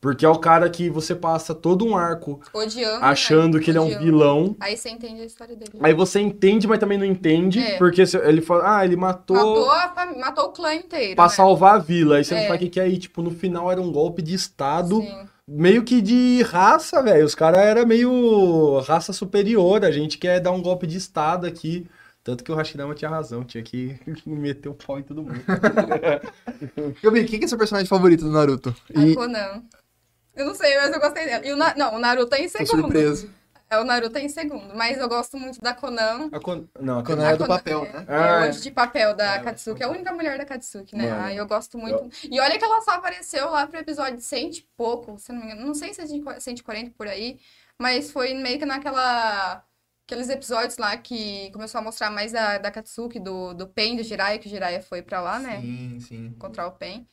B: Porque é o cara que você passa todo um arco
C: Odiando.
B: achando
C: né?
B: que ele é um
C: Odiando.
B: vilão.
C: Aí você entende a história dele.
B: Aí você entende, mas também não entende,
C: É.
B: porque se- ele fala, ah, ele matou,
C: Matou, a fam- matou o clã inteiro.
B: pra
C: né?
B: salvar a vila. Aí você não
C: É.
B: sabe o que que é aí, tipo, no final era um golpe de estado,
C: Sim.
B: meio que de raça, velho. Os caras eram meio raça superior, a gente quer dar um golpe de estado aqui. Tanto que o Hashirama tinha razão, tinha que [laughs] meter o pau em todo mundo. [laughs]
A: Gabi, quem que é seu personagem favorito do Naruto?
C: A
A: E
C: Conan. Eu não sei, mas eu gostei dela. E o Na- Não, o Naruto é em
A: tô
C: segundo.
A: surpreso.
C: É, o Naruto é em segundo. Mas eu gosto muito da Conan.
B: A Kon- Não, a
A: Conan
B: Kon-
A: é do
C: Conan-
A: papel,
C: é,
A: né?
C: É,
B: Ah, é.
C: de papel da
B: É,
C: Katsuki. É a única mulher da Katsuki, né?
B: Mano.
C: Ai, eu gosto muito. E olha que ela só apareceu lá pro episódio 100 e pouco, se eu não me engano. Não sei se é de 140 por aí. Mas foi meio que naquela... Aqueles episódios lá que começou a mostrar mais da, da Katsuki, do, do Pen, do Jiraiya, que o Jiraiya foi pra lá, né?
A: Sim, sim.
C: Encontrar o Pen.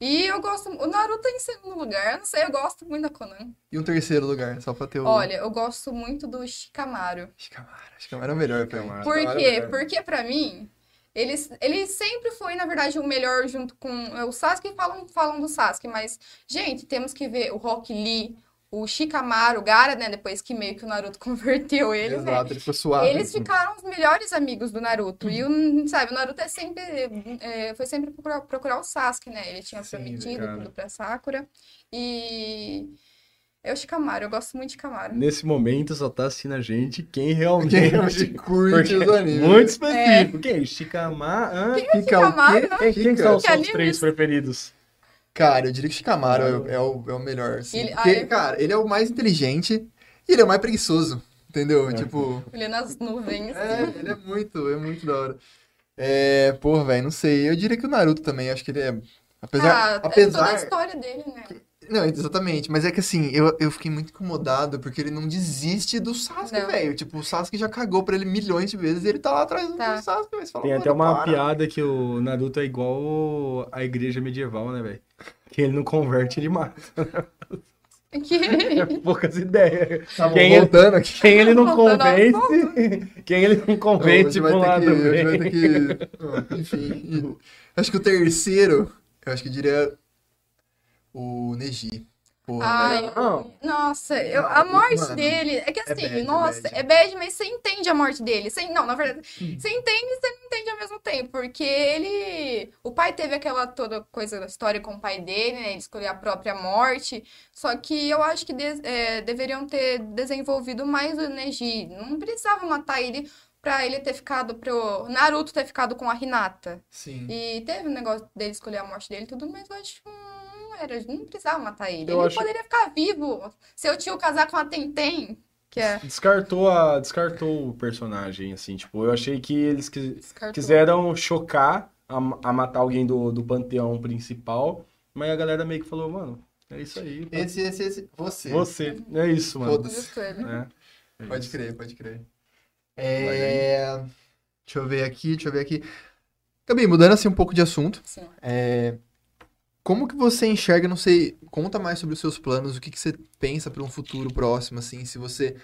C: E eu gosto... O Naruto tá em segundo lugar. Eu não sei, eu gosto muito da Conan.
A: E um terceiro lugar, só pra ter o...
C: Olha, eu gosto muito do Shikamaru.
A: Shikamaru. Shikamaru é o melhor pra mim.
C: Por
A: Shikamaru é
C: quê?
A: melhor.
C: Porque pra mim, ele, ele sempre foi, na verdade, o melhor junto com é, o Sasuke. Falam, falam do Sasuke, mas, gente, temos que ver o Rock Lee, o Shikamaru, o Gaara, né? Depois que meio que o Naruto [laughs] converteu ele, né?
A: Exato, ele ficou suave.
C: Eles ficaram os melhores amigos do Naruto. E, o, sabe, o Naruto é sempre, é, foi sempre procurar, procurar o Sasuke, né? Ele tinha
A: Sim,
C: prometido
B: cara.
C: tudo pra Sakura. E... É o Shikamaru, eu gosto muito de Shikamaru.
B: Nesse momento só tá assistindo a gente quem realmente
A: Quem realmente [laughs] curte os animes.
B: Muito específico. Quem? Shikamaru? Hã?
A: Fica o
C: Shikamaru, né?
B: Quem, quem são os seus três preferidos?
A: Cara, eu diria que Shikamaru é, o- é o, é o melhor, assim.
C: Ele-
A: Porque,
C: ah, eu-
A: cara, ele é o mais inteligente e ele é o mais preguiçoso, entendeu?
B: É.
A: Tipo,
C: Ele nas nuvens.
A: é, ele é muito, é muito da hora. É, porra, velho, não sei. Eu diria que o Naruto também, acho que ele é... Apesar,
C: Ah, é toda a
A: apesar,
C: história dele, né?
A: Não, exatamente. Mas é que assim, eu, eu fiquei muito incomodado porque ele não desiste do Sasuke, velho. Tipo, o Sasuke já cagou pra ele milhões de vezes e ele tá lá atrás do
C: Tá.
A: Sasuke. Mas fala,
B: Tem
A: "Mano,
B: até uma
A: para."
B: piada que o Naruto é igual a igreja medieval, né, velho? Que ele não converte, ele mata. [laughs]
C: Que...
B: Poucas ideias.
A: Tá
B: Quem ele-
A: voltando aqui.
B: Quem ele não
C: Voltando
B: convence, quem ele não convence
A: ter
B: lado
A: que, que. [laughs] Enfim. Acho que o terceiro, eu acho que eu diria o Neji. Porra,
C: Ai.
B: Não.
C: nossa, eu, a morte
A: Mano,
C: dele. É que assim,
A: bad, é
C: nossa,
A: bad.
C: é bad, mas você entende a morte dele. Você, não, na verdade,
A: Hum.
C: você entende e você não entende ao mesmo tempo. Porque ele. O pai teve aquela toda coisa da história com o pai dele, né? Ele escolheu a própria morte. Só que eu acho que des- é, deveriam ter desenvolvido mais o Neji. Não precisava matar ele pra ele ter ficado. Pro Naruto ter ficado com a Hinata.
A: Sim.
C: E teve o negócio dele escolher a morte dele e tudo, mas eu acho que não era, não precisava matar ele.
B: Eu
C: ele
B: acho-
C: poderia ficar vivo. Seu tio casar com a Tentem, que é.
B: Descartou, a, descartou o personagem, assim, tipo, eu achei que eles quis-
C: descartou.
B: quiseram chocar a, a matar alguém do, do panteão principal, mas a galera meio que falou, mano, é isso aí. tá?
A: Esse, esse, esse. Você.
B: Você, é isso, mano.
C: Ele.
B: É. É
A: Pode crer, pode crer. É... Deixa eu ver aqui, deixa eu ver aqui. Gabi, mudando assim um pouco de assunto.
C: Sim.
A: É, Como que você enxerga, não sei, conta mais sobre os seus planos, o que que você pensa para um futuro próximo, assim, se você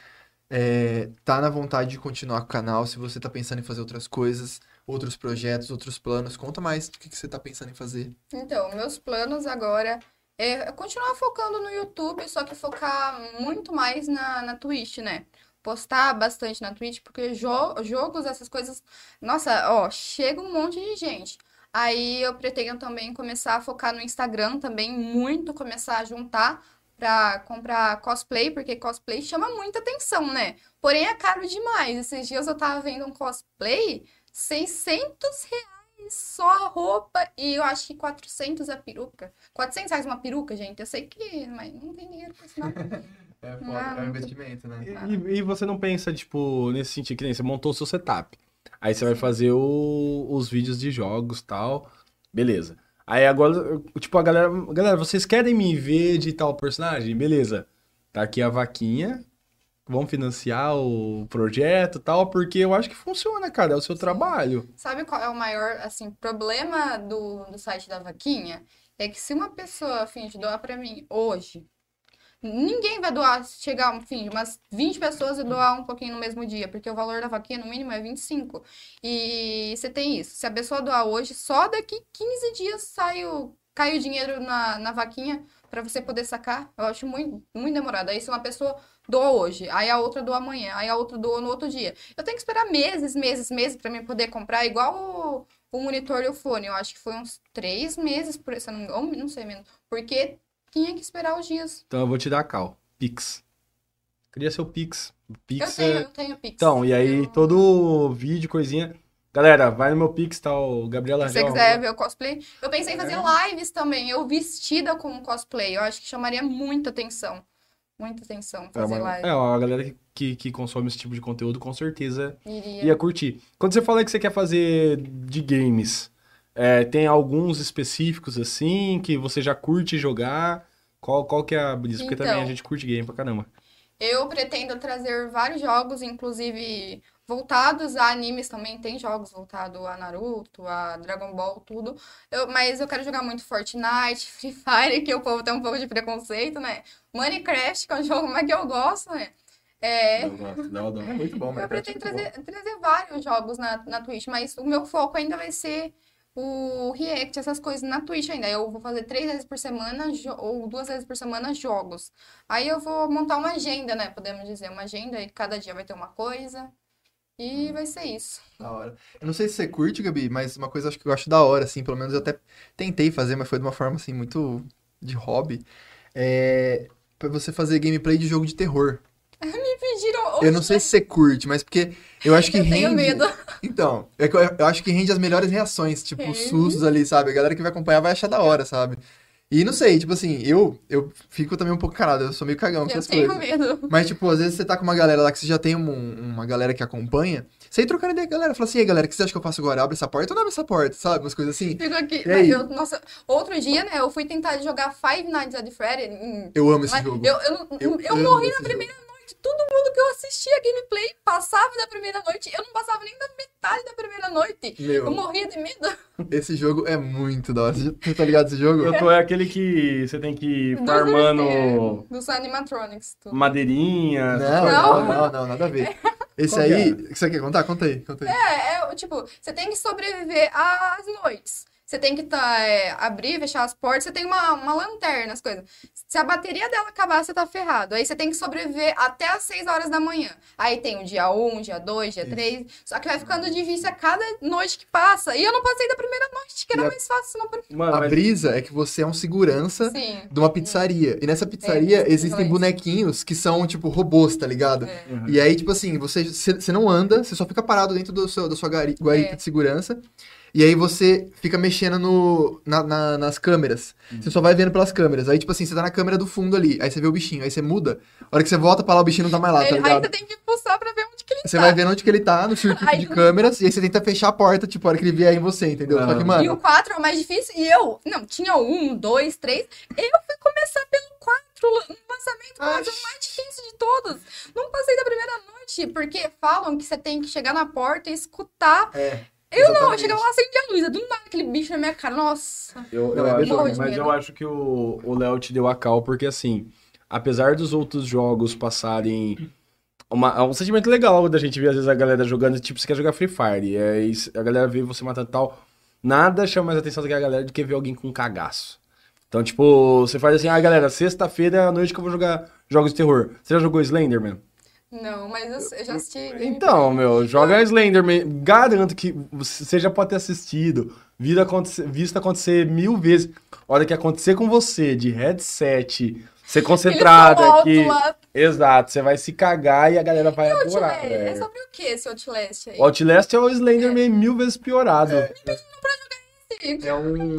A: é, tá na vontade de continuar com o canal, se você tá pensando em fazer outras coisas, outros projetos, outros planos, conta mais o que que você tá pensando em fazer.
C: Então, meus planos agora é continuar focando no YouTube, só que focar muito mais na, na Twitch, né? Postar bastante na Twitch, porque jo jogos, essas coisas. Nossa, ó, chega um monte de gente. Aí eu pretendo também começar a focar no Instagram também, muito começar a juntar pra comprar cosplay, porque cosplay chama muita atenção, né? Porém é caro demais. Esses dias eu tava vendo um cosplay, 600 reais só a roupa e eu acho que 400 a peruca. 400 reais uma peruca, gente. Eu sei que, mas não tem dinheiro pra isso não. [laughs]
A: É,
C: foda, é um
A: investimento, né?
B: E, e você não pensa, tipo, nesse sentido, que nem você montou o seu setup. Aí você vai fazer o- os vídeos de jogos e tal. Beleza. Aí agora, tipo, a galera. Galera, vocês querem me ver de tal personagem? Beleza. Tá aqui a vaquinha. Vamos financiar o projeto e tal, porque eu acho que funciona, cara. É o seu trabalho.
C: Sabe qual é o maior, assim, problema do, do site da Vaquinha? É que se uma pessoa, afim de doar pra mim hoje, ninguém vai doar, chegar, enfim, umas 20 pessoas e doar um pouquinho no mesmo dia, porque o valor da vaquinha, no mínimo, é 25. E você tem isso. Se a pessoa doar hoje, só daqui 15 dias sai o, cai o dinheiro na, na vaquinha pra você poder sacar. Eu acho muito, muito demorado. Aí se uma pessoa doa hoje, aí a outra doa amanhã, aí a outra doa no outro dia. Eu tenho que esperar meses, meses, meses pra mim poder comprar, igual o, o monitor e o fone. Eu acho que foi uns três meses, por eu não não sei menos, porque tinha que esperar os dias.
B: Então eu vou te dar a cal. Pix. Queria seu Pix. O
C: Eu
B: Pix
C: tenho,
B: é.
C: eu tenho Pix.
B: Então, e aí
C: Eu-
B: todo vídeo, coisinha. Galera, vai no meu Pix, tá o Gabriela
C: Se você quiser ver o cosplay. Eu pensei em fazer
B: É.
C: lives também, eu vestida como cosplay. Eu acho que chamaria muita atenção. Muita atenção
B: É,
C: fazer
B: uma-
C: live.
B: é, a galera que- que, que consome esse tipo de conteúdo com certeza
C: Iria.
B: ia curtir. Quando você fala que você quer fazer de games, é, tem alguns específicos assim que você já curte jogar? Qual, qual que é a brisa? Porque
C: Então.
B: também a gente curte game pra caramba.
C: Eu pretendo trazer vários jogos, inclusive voltados a animes também. Tem jogos voltados a Naruto, a Dragon Ball, tudo. Eu- mas eu quero jogar muito Fortnite, [laughs] Free Fire, que o povo tem um pouco de preconceito, né? Minecraft, que é um jogo mais que eu gosto, né? É,
B: Eu gosto, uma dó.
A: É muito bom,
C: eu
A: mas
C: pretendo trazer, trazer vários jogos na, na Twitch, mas o meu foco ainda vai ser o React, essas coisas na Twitch ainda. Eu vou fazer três vezes por semana ou duas vezes por semana jogos. Aí eu vou montar uma agenda, né? Podemos dizer, uma agenda e cada dia vai ter uma coisa. E vai ser isso.
A: Da hora. Eu não sei se você curte, Gabi, mas uma coisa acho que eu acho da hora, assim, pelo menos eu até tentei fazer, mas foi de uma forma, assim, muito de hobby. É pra você fazer gameplay de jogo de terror. [laughs]
C: Me pediram
A: Eu não sei se você curte, mas porque eu acho que
C: Eu tenho
A: rende.
C: medo.
A: Então, é eu, eu acho que rende as melhores reações, tipo,
C: Rende.
A: sustos ali, sabe? A galera que vai acompanhar vai achar da hora, sabe? E não sei, tipo assim, eu, eu fico também um pouco carado, eu sou meio cagão com
C: Eu
A: essas
C: tenho
A: coisas.
C: medo.
A: Mas, tipo, às vezes você tá com uma galera lá que você já tem um- uma galera que acompanha, você ir trocando ideia com a galera, fala assim, e aí, galera, o que você acha que eu faço agora? Abre essa porta ou não abre essa porta, sabe? Umas coisas assim.
C: Fico aqui. Eu- nossa, outro dia, né, eu fui tentar jogar Five Nights at Freddy. em-
A: Eu amo esse jogo.
C: Eu, eu,
A: Eu
C: eu morri na
A: jogo.
C: primeira noite. Todo mundo que eu assistia gameplay passava da primeira noite. Eu não passava nem da metade da primeira noite.
A: Meu.
C: Eu morria de medo. [laughs]
A: Esse jogo é muito da hora. Você tá ligado esse jogo?
B: Eu tô é aquele que você tem que ir
C: Dos
B: farmando
C: Dos animatronics. tudo.
B: madeirinha.
A: Não, não, não, não, nada a ver. [laughs] Esse
B: Qual que
A: aí,
B: é?
A: você quer contar? Conta aí, conta aí.
C: É, é, tipo, você tem que sobreviver às noites. Você tem que tá, é, abrir, fechar as portas. Você tem uma, uma lanterna, as coisas. Se a bateria dela acabar, você tá ferrado. Aí você tem que sobreviver até as 6 horas da manhã. Aí tem o dia 1, dia 2, dia
A: Isso.
C: 3. Só que vai ficando difícil a cada noite que passa. E eu não passei da primeira noite, que era
A: a-
C: mais fácil. Não...
B: Mano,
A: A
B: mas
A: brisa é que você é um segurança
C: Sim.
A: de uma pizzaria. E nessa pizzaria
C: É,
A: existem bonequinhos que são, tipo, robôs, tá ligado?
C: É.
B: Uhum.
A: E aí, tipo assim, você, você não anda, você só fica parado dentro do seu, da sua guarita
C: É.
A: de segurança. E aí você fica mexendo no, na- na- nas câmeras.
B: Uhum.
A: Você só vai vendo pelas câmeras. Aí, tipo assim, você tá na câmera do fundo ali. Aí você vê o bichinho. Aí você muda. A hora que você volta pra lá, o bichinho não tá mais lá, tá
C: Ele- aí
A: ligado?
C: você tem que pulsar pra ver onde que ele
A: Você
C: tá.
A: vai vendo onde que ele tá, no [laughs] circuito
C: Aí
A: de câmeras, e aí você tenta fechar a porta, tipo, a hora que ele vier em você, entendeu? Só que.
C: E
A: mano,
C: o 4 é o mais difícil. E eu, não, tinha o 1, 2, 3. Eu fui começar pelo 4 no lançamento, mas o mais difícil de todos. Não passei da primeira noite, porque falam que você tem que chegar na porta e escutar.
A: é.
C: Eu não, eu
A: exatamente.
C: chegava lá, acendia a luz. Do nada, aquele bicho na minha cara. Nossa.
B: Eu,
A: Não,
B: eu
A: é
B: acho, mas eu acho que o Léo te deu a cal, porque assim, apesar dos outros jogos passarem uma- é um sentimento legal da gente ver às vezes a galera jogando, tipo, você quer jogar Free Fire, e aí a galera vê você matando tal, nada chama mais atenção do que a galera do que ver alguém com cagaço. Então, tipo, você faz assim, ah, galera, sexta-feira é a noite que eu vou jogar jogos de terror. Você já jogou Slenderman?
C: Não, mas eu, eu já assisti.
B: Então, meu, joga Slenderman. Garanto que você já pode ter assistido, visto acontecer, visto acontecer mil vezes. A hora que acontecer com você, de headset, ser concentrada aqui. Exato, você vai se cagar e a galera vai
C: E o
B: adorar.
C: Outlast? É sobre o que esse Outlast aí?
B: O Outlast é o Slenderman mil vezes piorado.
A: É um.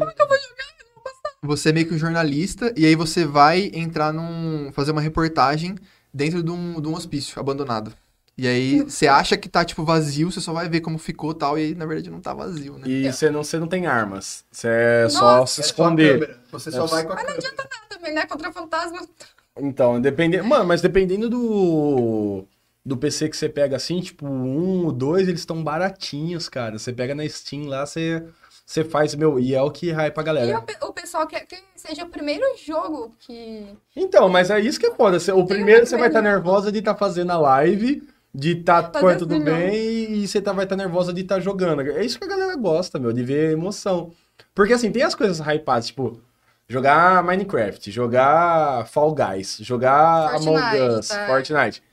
A: Você é meio que um jornalista, e aí você vai entrar num. fazer uma reportagem dentro de um, de um hospício abandonado. E aí você acha que tá, tipo, vazio, você só vai ver como ficou e tal, e aí, na verdade, não tá vazio, né?
B: E você não, você não tem armas. Você é só
C: Nossa.
B: se esconder.
A: Você
B: só
A: vai com a
C: Mas não adianta nada também, né? Contra fantasma.
B: Então, dependendo. Mano, mas dependendo do. Do PC que você pega assim, tipo, um, o dois, eles estão baratinhos, cara. Você pega na Steam lá, você, você faz, meu, e é o que hype
C: E
B: galera.
C: o, pe- o pessoal quer que seja o primeiro jogo que.
B: Então, mas é isso que é foda. O primeiro você vai estar
C: melhor.
B: nervosa de estar fazendo a live, de estar tá
C: Fazer
B: tudo
C: assim,
B: bem, e você tá, vai estar nervosa de estar jogando. É isso que a galera gosta, meu, de ver emoção. Porque assim, tem as coisas hypadas, tipo, jogar Minecraft, jogar Fall Guys, jogar
C: Fortnite,
B: Among Us,
C: tá.
B: Fortnite.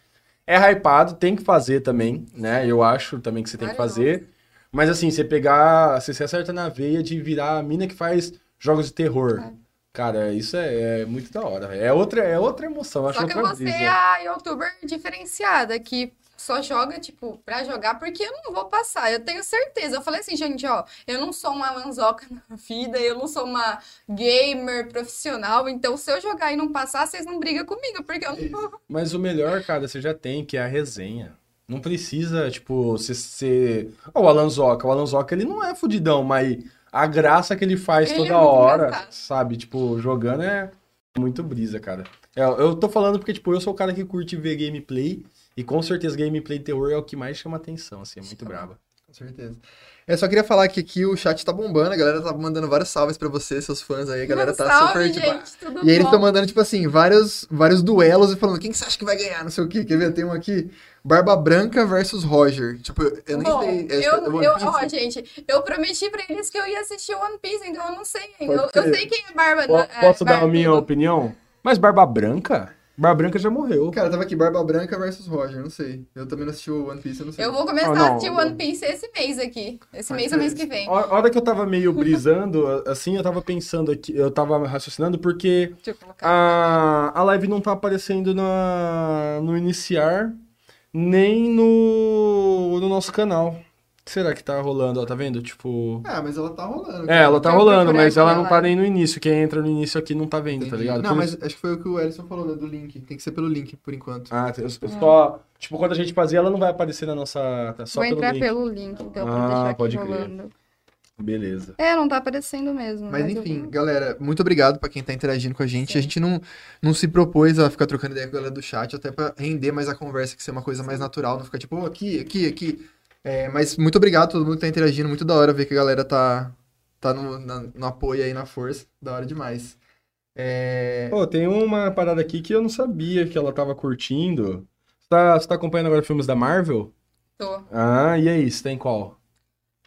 B: É hypado, tem que fazer também, né? Eu acho também que você tem que fazer. Mas assim, você pegar, você se acerta na veia de virar a mina que faz jogos de terror.
C: É.
B: Cara, isso é, é muito da hora. É outra, é outra emoção, acho
C: Só que
B: outra
C: você é a youtuber diferenciada, que só joga, tipo, pra jogar, porque eu não vou passar. Eu tenho certeza. Eu falei assim, gente, ó, eu não sou uma lanzoca [laughs] na vida, eu não sou uma gamer profissional, então se eu jogar e não passar, vocês não brigam comigo, porque eu não.
B: Mas o melhor, cara, você já tem, que é a resenha. Não precisa, tipo, você ser. Ó, o Alanzoca. O Alanzoca, ele não é fudidão, mas a graça que ele faz
C: Ele
B: toda
C: é
B: hora,
C: engraçado.
B: sabe? Tipo, jogando é muito brisa, cara. É, eu tô falando porque, tipo, eu sou o cara que curte ver gameplay. E com certeza gameplay de terror é o que mais chama atenção, assim, é muito braba.
A: Com certeza. Eu só queria falar que aqui o chat tá bombando, a galera tá mandando vários salves pra você, seus fãs aí, a galera tá
C: Salve,
A: super, tipo...
C: gente, tudo
A: E aí eles
C: bom?
A: estão mandando, tipo assim, vários, vários duelos e falando, quem que você acha que vai ganhar, não sei o quê. Quer ver? Tem um aqui, Barba Branca versus Roger. Tipo, eu nem
C: Bom,
A: sei... é-
C: eu,
A: é
C: eu, ó, gente, eu prometi pra eles que eu ia assistir One Piece, então eu não sei Eu, eu sei quem é Barba.
B: Po-
C: é,
B: Posso dar a minha opinião? Mas Barba Branca? Barba Branca já morreu.
A: Cara, tava aqui, Barba Branca versus Roger, não sei. Eu também não assisti o One Piece, eu não sei.
C: Eu vou começar
B: Ah, não,
C: a assistir
B: não.
C: One Piece esse mês aqui. Esse mês é o mês que vem.
B: A hora que eu tava meio brisando, [laughs] assim, eu tava pensando aqui, eu tava raciocinando porque
C: Deixa eu colocar.
B: a, a live não tá aparecendo na, no iniciar, nem no, no nosso canal. Que será que tá rolando? Ó, tá vendo? Tipo.
A: Ah, mas ela tá rolando.
B: É, ela tá
C: Eu
B: rolando, mas ela não tá nem no início. Quem entra no início aqui não tá vendo, tá
A: Entendi.
B: ligado?
A: Não,
B: Por
A: mas
B: isso-
A: acho que foi o que o Ellison falou, né? Do link. Tem que ser pelo link, por enquanto.
B: Ah, eu, eu só. Tipo, quando a gente fazer, ela não vai aparecer na nossa. Tá só
C: Vou
B: pelo
C: entrar
B: link.
C: pelo link, então, pra
B: Ah,
C: deixar aqui
B: pode crer.
C: rolando.
B: Beleza.
C: É, não tá aparecendo mesmo.
A: Mas
C: eu
A: enfim,
C: vou-
A: galera, muito obrigado pra quem tá interagindo com a gente.
C: Sim.
A: A gente não, não se propôs a ficar trocando ideia com a galera do chat, até pra render mais a conversa, que ser uma coisa mais natural, não ficar tipo, "Ô, aqui, aqui, aqui. É, mas muito obrigado a todo mundo que tá interagindo, muito da hora ver que a galera tá, tá no, na- no apoio aí, na força. Da hora demais. É,
B: Pô, tem uma parada aqui que eu não sabia que ela tava curtindo. Você tá, você tá acompanhando agora filmes da Marvel?
C: Tô.
B: Ah, e aí, você tem qual?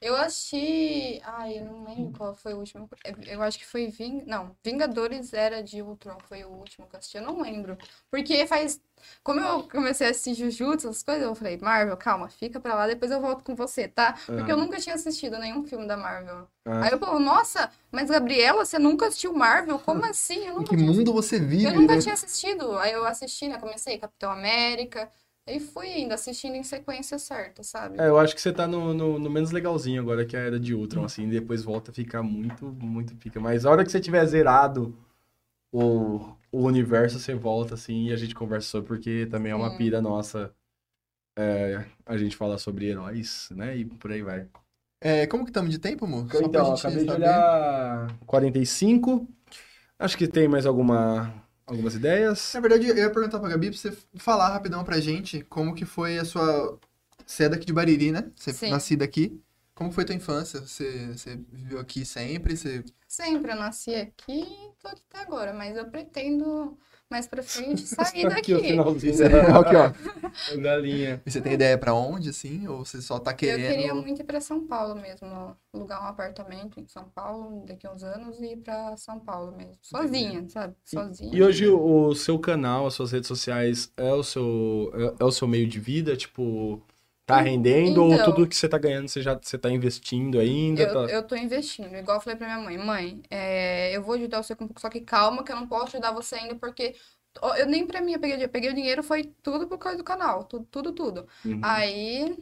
C: Eu assisti. Ai, eu não lembro qual foi o último. Eu acho que foi Ving... Não, Vingadores Era de Ultron foi o último que eu assisti. Eu não lembro. Porque faz. Como eu comecei a assistir Jujutsu, essas coisas, eu falei, Marvel, calma, fica pra lá, depois eu volto com você, tá? Porque eu nunca tinha assistido nenhum filme da Marvel.
B: Ah.
C: Aí eu falo, nossa, mas Gabriela, você nunca assistiu Marvel? Como [laughs] assim? Eu
A: em
C: nunca
A: que mundo você vive,
C: Eu nunca
A: né?
C: tinha assistido. Aí eu assisti, né? Comecei Capitão América. E fui indo, assistindo em sequência certa, sabe?
B: É, eu acho que você tá no, no, no menos legalzinho agora que é a era de Ultron, assim, depois volta a ficar muito, muito pica. Mas a hora que você tiver zerado o, o universo, você volta, assim, e a gente conversa sobre, porque também é uma pira nossa. é, a gente fala sobre heróis, né? E por aí vai.
A: É, como que estamos de tempo, amor? Só pra
B: Então,
A: gente
B: acabei de
A: saber.
B: olhar 45. Acho que tem mais alguma, algumas ideias.
A: Na verdade, eu ia perguntar pra Gabi pra você falar rapidão pra gente como que foi a sua. Você é daqui de Bariri, né? Você é
C: Sim.
A: nascida aqui. Como foi tua infância? Você, você viveu aqui sempre? Você...
C: Sempre, eu nasci aqui e tô aqui até agora, mas eu pretendo mais pra frente sair
B: o
C: daqui.
A: Você-
B: da,
A: aqui, ó. [laughs]
B: da linha.
A: E você tem ideia pra onde, assim? Ou você só tá
C: Eu
A: querendo.
C: queria muito ir pra São Paulo mesmo, alugar um apartamento em São Paulo daqui a uns anos e ir pra São Paulo mesmo. Sozinha, sabe? Sozinha.
B: E hoje o, o seu canal, as suas redes sociais, é o seu, é, é o seu meio de vida? Tipo, tá rendendo ou
C: Então.
B: tudo que você tá ganhando você já você tá investindo ainda?
C: Eu,
B: tá-
C: eu tô investindo, igual eu falei pra minha mãe, mãe, é, eu vou ajudar você com um pouco, só que calma, que eu não posso ajudar você ainda, porque eu nem pra mim eu peguei, eu peguei o dinheiro, foi tudo por causa do canal, tudo, tudo, tudo.
B: Uhum.
C: Aí,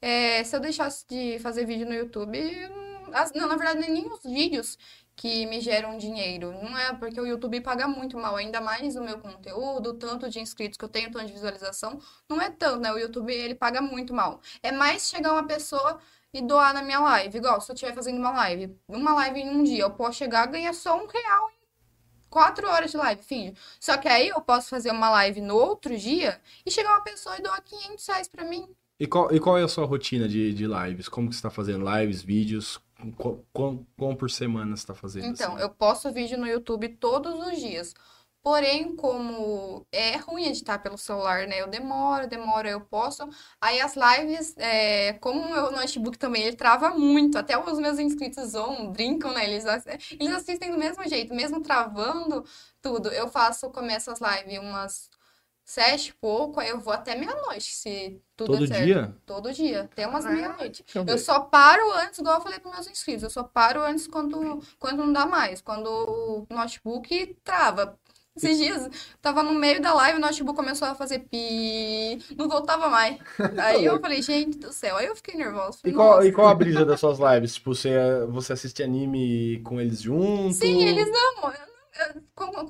C: é, se eu deixasse de fazer vídeo no YouTube, hum, as- não, na verdade, nem os vídeos que me geram dinheiro. Não é porque o YouTube paga muito mal, ainda mais o meu conteúdo, tanto de inscritos que eu tenho, tanto de visualização, não é tanto, né? O YouTube, ele paga muito mal. É mais chegar uma pessoa e doar na minha live. Igual, se eu estiver fazendo uma live, uma live em um dia, eu posso chegar ganhar só um real em quatro horas de live, finge. Só que aí eu posso fazer uma live no outro dia e chegar uma pessoa e doar 500 reais pra mim.
B: E, qual, e qual é a sua rotina de, de lives? Como que você tá fazendo lives, vídeos? Qu- Quão, quão por semana você tá fazendo?
C: Então,
B: assim?
C: eu posto vídeo no YouTube todos os dias. Porém, como é ruim editar pelo celular, né? Eu demoro, demoro, eu posto. Aí as lives, é, como o meu notebook também, ele trava muito. Até os meus inscritos zoam, brincam, né? Eles, eles assistem do mesmo jeito, mesmo travando tudo. Eu faço, começo as lives umas sete e pouco, aí eu vou até meia-noite, se tudo
B: Todo
C: der certo.
B: dia?
C: Todo dia, até umas meia-noite.
A: Deixa eu
C: só paro antes, igual eu falei para meus inscritos, eu só paro antes quando, quando não dá mais, quando o notebook trava. Esses dias, tava no meio da live, o notebook começou a fazer pi, não voltava mais. [laughs] Aí eu falei, gente do céu, aí eu fiquei nervosa.
B: E qual, e qual a brisa [laughs] das suas lives? Tipo, você, você assiste anime com eles junto?
C: Sim, eles amam.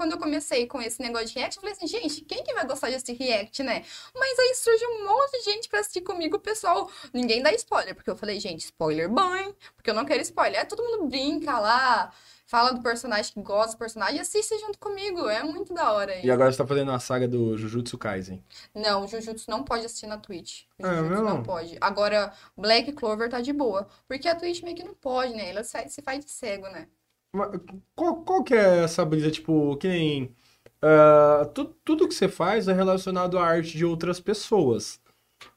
C: Quando eu comecei com esse negócio de react, eu falei assim, gente, quem que vai gostar de assistir react, né? Mas aí surge um monte de gente pra assistir comigo, pessoal, ninguém dá spoiler, porque eu falei, gente, spoiler bom, porque eu não quero spoiler. Aí todo mundo brinca lá, fala do personagem que gosta do personagem assiste junto comigo, é muito da hora aí.
B: E agora você tá fazendo a saga do Jujutsu Kaisen.
C: Não, o Jujutsu não pode assistir na Twitch.
B: Ah,
C: Jujutsu
B: não?
C: não pode. Agora, Black Clover tá de boa, porque a Twitch meio que não pode, né? Ela se faz de cego, né?
B: Qual, qual que é essa brisa, tipo, que nem... ah, tu- tudo que você faz é relacionado à arte de outras pessoas.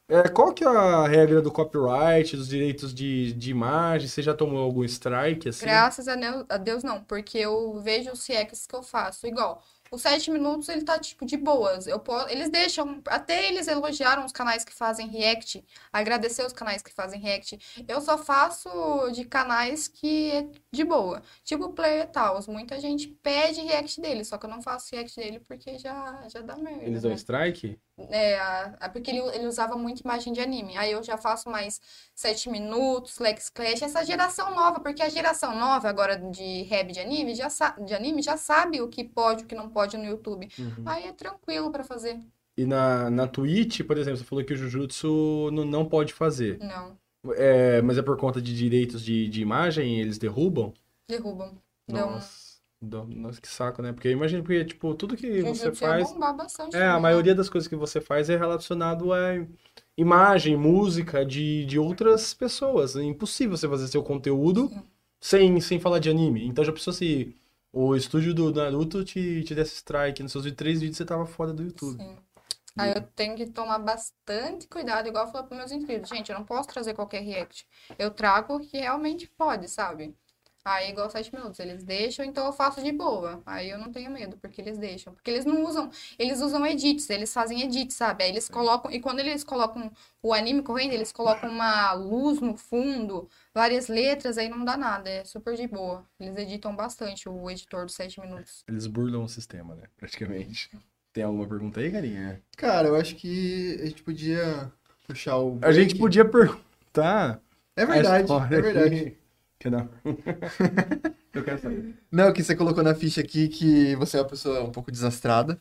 B: É, qual que é a regra do copyright, dos direitos de, de imagem? Você já tomou algum strike, assim?
C: Graças a Deus, não, porque eu vejo os reacts que eu faço. Igual, os sete minutos ele tá tipo de boas. Eu posso, eles deixam, até eles elogiaram os canais que fazem react, agradecer os canais que fazem react. Eu só faço de canais que é de boa. Tipo o Player Tals, muita gente pede react dele, só que eu não faço react dele porque já já dá merda,
B: Eles dão
C: né?
B: strike?
C: É, a- a- porque ele, ele usava muito imagem de anime. Aí eu já faço mais 7 minutos, Lex Clash, essa geração nova, porque a geração nova agora de rap de anime já, de anime já sabe o que pode e o que não pode no YouTube.
B: Uhum.
C: Aí é tranquilo pra fazer.
B: E na, na Twitch, por exemplo, você falou que o Jujutsu não, não pode fazer.
C: Não,
B: É, mas é por conta de direitos de, de imagem, eles derrubam?
C: derrubam.
B: Nossa, nossa, que saco, né? Porque imagina, porque, tipo, tudo que você faz.
C: bastante
B: É, a
C: também,
B: maioria das coisas que você faz é relacionado a imagem, música de, de outras pessoas. É impossível você fazer seu conteúdo
C: Sim.
B: sem, sem falar de anime. Então já pensou se o estúdio do Naruto te, te desse strike nos seus três vídeos você tava fora do YouTube.
C: Sim. Aí eu tenho que tomar bastante cuidado, igual eu falei para meus inscritos. Gente, eu não posso trazer qualquer react. Eu trago o que realmente pode, sabe? Aí, igual 7 minutos, eles deixam, então eu faço de boa. Aí eu não tenho medo, porque eles deixam. Porque eles não usam, eles usam edits, eles fazem edits, sabe? Aí eles colocam, e quando eles colocam o anime correndo, eles colocam uma luz no fundo, várias letras, aí não dá nada, é super de boa. Eles editam bastante o editor dos 7 minutos.
B: Eles burlam o sistema, né? Praticamente. Tem alguma pergunta aí, carinha?
A: Cara, eu acho que a gente podia puxar o.
B: A gente podia perguntar.
A: É verdade, é verdade.
B: Que- Que não. [laughs] Eu quero saber.
A: Não, que você colocou na ficha aqui que você é uma pessoa um pouco desastrada.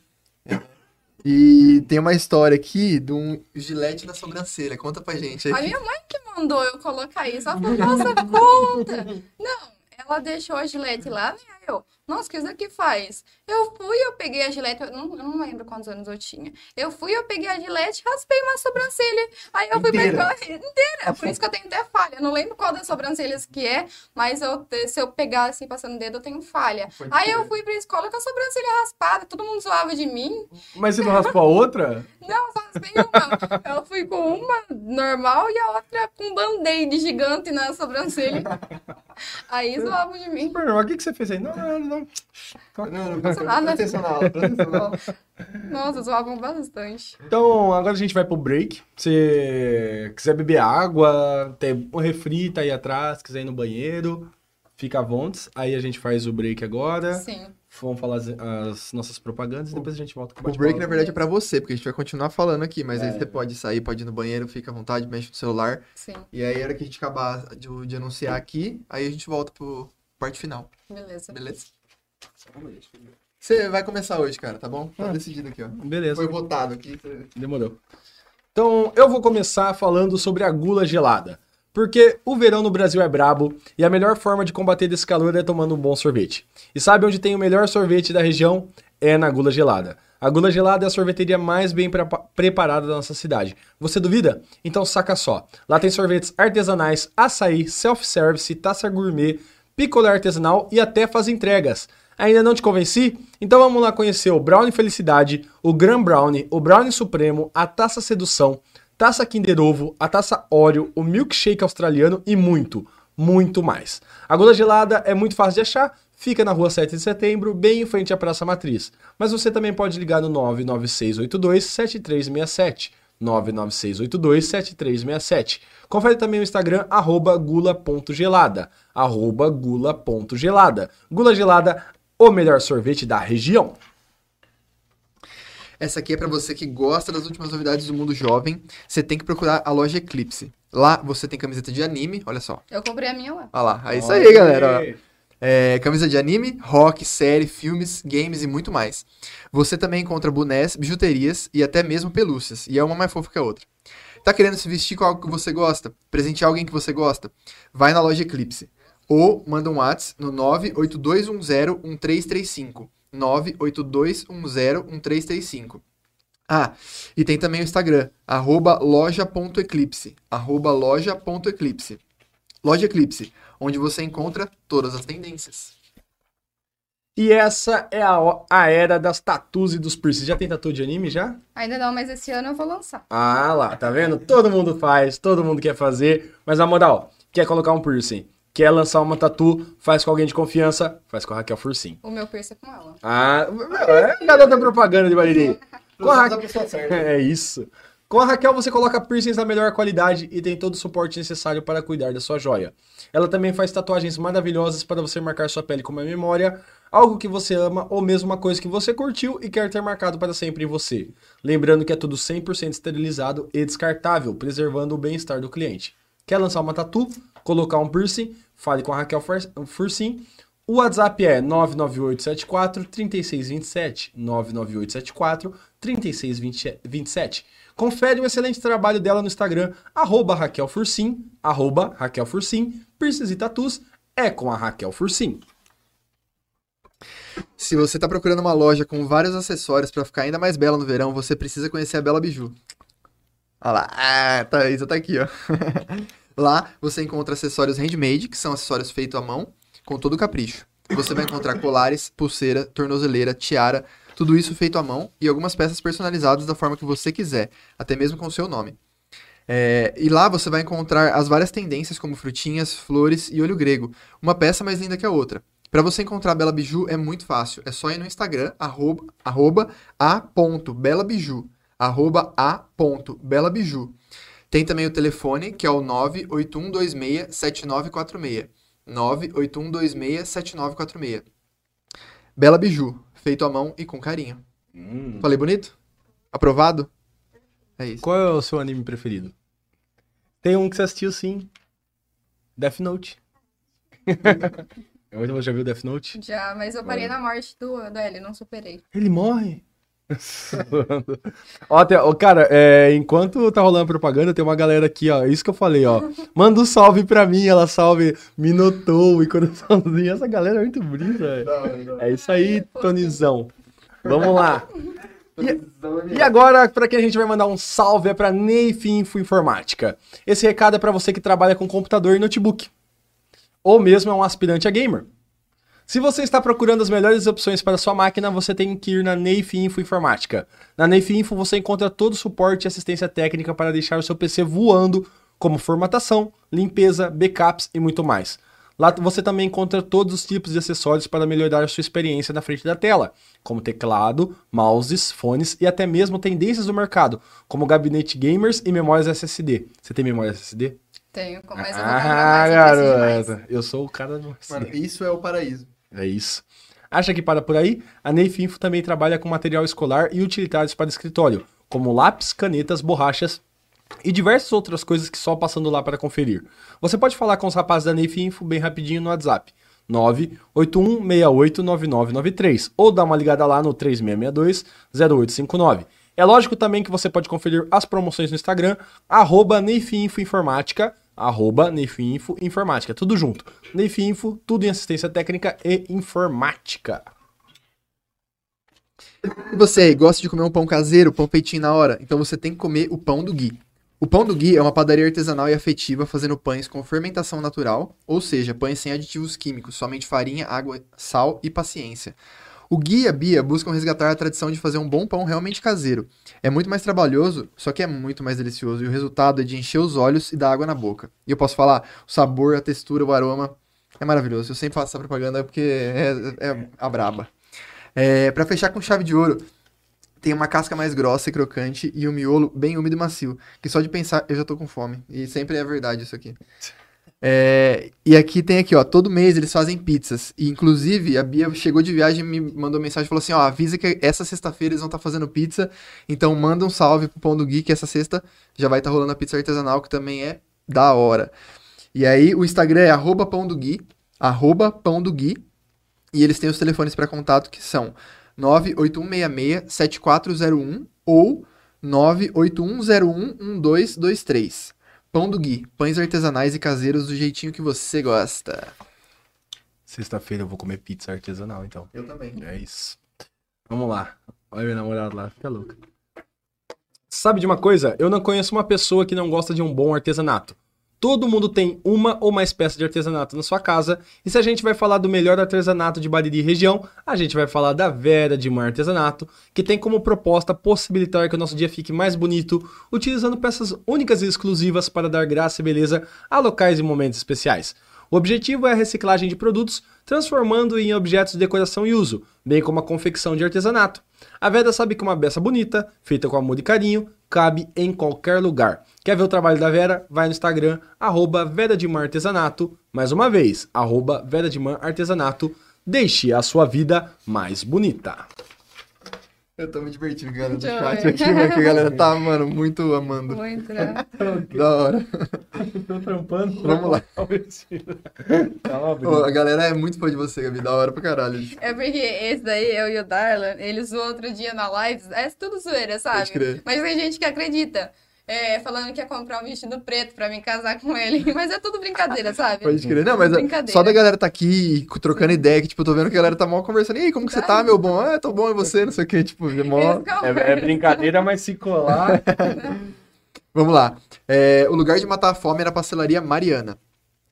A: E tem uma história aqui de um gilete na sobrancelha. Conta pra gente aí.
C: A minha mãe que mandou eu colocar isso. Ela falou, nossa, conta. Não, ela deixou a gilete lá, né? Eu, nossa, o que isso daqui faz? Eu fui, eu peguei a gilete, eu não, eu não lembro quantos anos eu tinha. Eu fui, eu peguei a gilete, raspei uma sobrancelha. Aí eu fui
A: Inteira?
C: pegar inteira. Por isso que eu tenho até falha. Eu não lembro qual das sobrancelhas que é, mas eu, se eu pegar assim, passando o dedo, eu tenho falha.
A: Pode
C: Aí
A: crer.
C: eu fui pra escola com a sobrancelha raspada, todo mundo zoava de mim.
B: Mas você não raspou a outra?
C: Não, só raspei uma. Eu fui com uma normal e a outra com um band-aid gigante na sobrancelha. Aí zoavam de mim.
B: Super normal. O que, que você fez aí? Não, não, não.
A: Não, não,
C: Não passa nada.
A: presta atenção na aula, presta atenção na aula.
C: Nossa, zoavam bastante.
B: Então, agora a gente vai pro break. Se quiser beber água, tem um refri tá aí atrás, quiser ir no banheiro, fica à vontade. Aí a gente faz o break agora.
C: Sim.
B: Vamos falar as, as nossas propagandas e depois a gente volta com
A: O break, na verdade, é pra você, porque a gente vai continuar falando aqui, mas aí
B: É.
A: você pode sair, pode ir no banheiro, fica à vontade, mexe no celular.
C: Sim.
A: E aí, a hora que a gente acabar de, de anunciar aqui, aí a gente volta pro parte final,
C: Beleza.
A: beleza? Você vai começar hoje, cara, tá bom? Tá
B: Ah.
A: decidido aqui, ó.
B: Beleza.
A: Foi votado aqui.
B: Demorou. Então, eu vou começar falando sobre a gula gelada. Porque o verão no Brasil é brabo e a melhor forma de combater esse calor é tomando um bom sorvete. E sabe onde tem o melhor sorvete da região? É na Gula Gelada. A Gula Gelada é a sorveteria mais bem prepa- preparada da nossa cidade. Você duvida? Então saca só. Lá tem sorvetes artesanais, açaí, self-service, taça gourmet, picolé artesanal e até faz entregas. Ainda não te convenci? Então vamos lá conhecer o Brownie Felicidade, o Gran Brownie, o Brownie Supremo, a Taça Sedução, Taça Kinder Ovo, a Taça Oreo, o Milkshake Australiano e muito, muito mais. A Gula Gelada é muito fácil de achar, fica na rua 7 de setembro, bem em frente à Praça Matriz. Mas você também pode ligar no 99682-7367. 99682-7367. Confere também o Instagram, arroba gula.gelada. Arroba gula.gelada. Gula Gelada, o melhor sorvete da região.
A: Essa aqui é pra você que gosta das últimas novidades do mundo jovem. Você tem que procurar a loja Eclipse. Lá você tem camiseta de anime, olha só.
C: Eu comprei a minha lá.
A: Olha lá, é isso aí, galera. É, camisa de anime, rock, série, filmes, games e muito mais. Você também encontra bonés, bijuterias e até mesmo pelúcias. E é uma mais fofa que a outra. Tá querendo se vestir com algo que você gosta? Presentear alguém que você gosta? Vai na loja Eclipse. Ou manda um WhatsApp no 982101335. 982101335. Ah, e tem também o Instagram, arroba loja.eclipse. Arroba loja.eclipse. Loja Eclipse, onde você encontra todas as tendências.
B: E essa é a, a era das tatus e dos piercings. Já tem tatu de anime já?
C: Ainda não, mas esse ano eu vou lançar.
B: Ah lá, tá vendo? Todo mundo faz, todo mundo quer fazer. Mas na moral, quer colocar um piercing, quer lançar uma tatu, faz com alguém de confiança, faz com a Raquel Fursim.
C: O meu piercing é com ela.
B: Ah, é garota propaganda de Bariri. Com a Raquel. É isso. Com a Raquel você coloca piercings da melhor qualidade e tem todo o suporte necessário para cuidar da sua joia. Ela também faz tatuagens maravilhosas para você marcar sua pele com uma memória, algo que você ama ou mesmo uma coisa que você curtiu e quer ter marcado para sempre em você. Lembrando que é tudo 100% esterilizado e descartável, preservando o bem-estar do cliente. Quer lançar uma tatu? Colocar um piercing? Fale com a Raquel Fursim. O WhatsApp é 99874 3627. 99874 3627. Confere o excelente trabalho dela no Instagram, arroba Raquel Fursim, arroba Raquel Fursim, e tatus é com a Raquel Fursim.
A: Se você está procurando uma loja com vários acessórios para ficar ainda mais bela no verão, você precisa conhecer a Bela Biju. Olha lá, ah, isso tá aqui, ó. [laughs] lá você encontra acessórios handmade, que são acessórios feitos à mão, com todo o capricho. Você vai encontrar colares, pulseira, tornozeleira, tiara, tudo isso feito à mão e algumas peças personalizadas da forma que você quiser, até mesmo com o seu nome. É, e lá você vai encontrar as várias tendências como frutinhas, flores e olho grego, uma peça mais linda que a outra. Para você encontrar Bela Biju é muito fácil, é só ir no Instagram, arroba, arroba a.belabiju, arroba a.belabiju. Tem também o telefone, que é o 981267946. 981267946. Bela Biju, feito à mão e com carinho.
B: Hum.
A: Falei bonito? Aprovado? É isso.
B: Qual é o seu anime preferido? Tem um que você assistiu sim. Death Note. [laughs] Você já viu Death Note?
C: Já, mas eu parei
B: É.
C: na morte do, do L, não superei.
B: Ele morre. Ó, tem- ó, cara, é, enquanto tá rolando a propaganda, tem uma galera aqui, ó. Isso que eu falei, ó. Manda um salve pra mim, ela salve Minotou e coraçãozinho. Essa galera é muito bonita, velho. É isso aí, Tonizão. Vamos lá. E agora, para quem a gente vai mandar um salve é para Neif Info Informática. Esse recado é para você que trabalha com computador e notebook. Ou mesmo é um aspirante a gamer. Se você está procurando as melhores opções para sua máquina, você tem que ir na Neif Info Informática. Na Neif Info você encontra todo o suporte e assistência técnica para deixar o seu PC voando, como formatação, limpeza, backups e muito mais. Lá você também encontra todos os tipos de acessórios para melhorar a sua experiência na frente da tela, como teclado, mouses, fones e até mesmo tendências do mercado, como gabinete gamers e memórias SSD. Você tem memória SSD?
C: Tenho, mas eu comprar
B: Ah, garota. Eu sou o cara do
A: Mano, isso é o paraíso.
B: É isso. Acha que para por aí? A Neif Info também trabalha com material escolar e utilitários para escritório, como lápis, canetas, borrachas e diversas outras coisas que só passando lá para conferir. Você pode falar com os rapazes da Neif Info bem rapidinho no WhatsApp. 981689993 ou dá uma ligada lá no 3662-0859. É lógico também que você pode conferir as promoções no Instagram, arroba Neifinfo Informática, arroba Neifinfo Informática, tudo junto. Neifinfo, tudo em assistência técnica e informática.
A: E você aí, gosta de comer um pão caseiro, pão feitinho na hora? Então você tem que comer o pão do Gui. O pão do Gui é uma padaria artesanal e afetiva fazendo pães com fermentação natural, ou seja, pães sem aditivos químicos, somente farinha, água, sal e paciência. O Gui e a Bia buscam resgatar a tradição de fazer um bom pão realmente caseiro. É muito mais trabalhoso, só que é muito mais delicioso, e o resultado é de encher os olhos e dar água na boca. E eu posso falar, o sabor, a textura, o aroma, é maravilhoso. Eu sempre faço essa propaganda porque é, é a braba. É, para fechar com chave de ouro, tem uma casca mais grossa e crocante e um miolo bem úmido e macio. Que só de pensar eu já tô com fome. E sempre é verdade isso aqui. É, e aqui tem aqui, ó, todo mês eles fazem pizzas. E inclusive a Bia chegou de viagem e me mandou mensagem falou assim: ó, avisa que essa sexta-feira eles vão estar fazendo pizza. Então manda um salve pro Pão do Gui, que essa sexta já vai estar rolando a pizza artesanal, que também é da hora. E aí o Instagram é arroba pão do Gui, arroba pão do Gui. E eles têm os telefones para contato que são 98166-7401 ou 981011223. Pão do Gui, pães artesanais e caseiros do jeitinho que você gosta.
B: Sexta-feira eu vou comer pizza artesanal, então.
A: Eu também.
B: É isso. Vamos lá. Olha meu namorado lá, fica louco. Sabe de uma coisa? Eu não conheço uma pessoa que não gosta de um bom artesanato. Todo mundo tem uma ou mais peças de artesanato na sua casa. E se a gente vai falar do melhor artesanato de Bariri e região, a gente vai falar da Vera de Mar Artesanato, que tem como proposta possibilitar que o nosso dia fique mais bonito, utilizando peças únicas e exclusivas para dar graça e beleza a locais e momentos especiais. O objetivo é a reciclagem de produtos, transformando em objetos de decoração e uso, bem como a confecção de artesanato. A Veda sabe que uma peça bonita, feita com amor e carinho, cabe em qualquer lugar. Quer ver o trabalho da Vera? Vai no Instagram, arroba Artesanato. Mais uma vez, arroba Artesanato. Deixe a sua vida mais bonita.
A: Eu tô me divertindo, galera, do
C: eu
A: chat
C: ver.
A: aqui, mano, que a galera tá, [laughs] mano, muito amando.
C: Muito, né? [laughs]
A: Da hora.
B: Tô trampando.
A: Vamos lá.
B: Calma,
A: Pô, a galera é muito fã de você, Gabi, da hora pra caralho.
C: É porque esse daí, eu e o Darlan, ele zoou outro dia na live. É tudo zoeira, sabe? Mas tem gente que acredita. É, falando que ia comprar um vestido preto pra me casar com ele. [laughs] Mas é tudo brincadeira, sabe?
A: Pode crer. Não, mas é, só da galera tá aqui trocando ideia, que, tipo, eu tô vendo que a galera tá mal conversando. E aí, como que você tá, meu bom? Ah, tô bom, e você? Não sei o que, tipo, é mó...
C: É
B: É, é brincadeira, mas se colar. [laughs]
A: Vamos lá. É, o lugar de matar a fome era a pastelaria Mariana,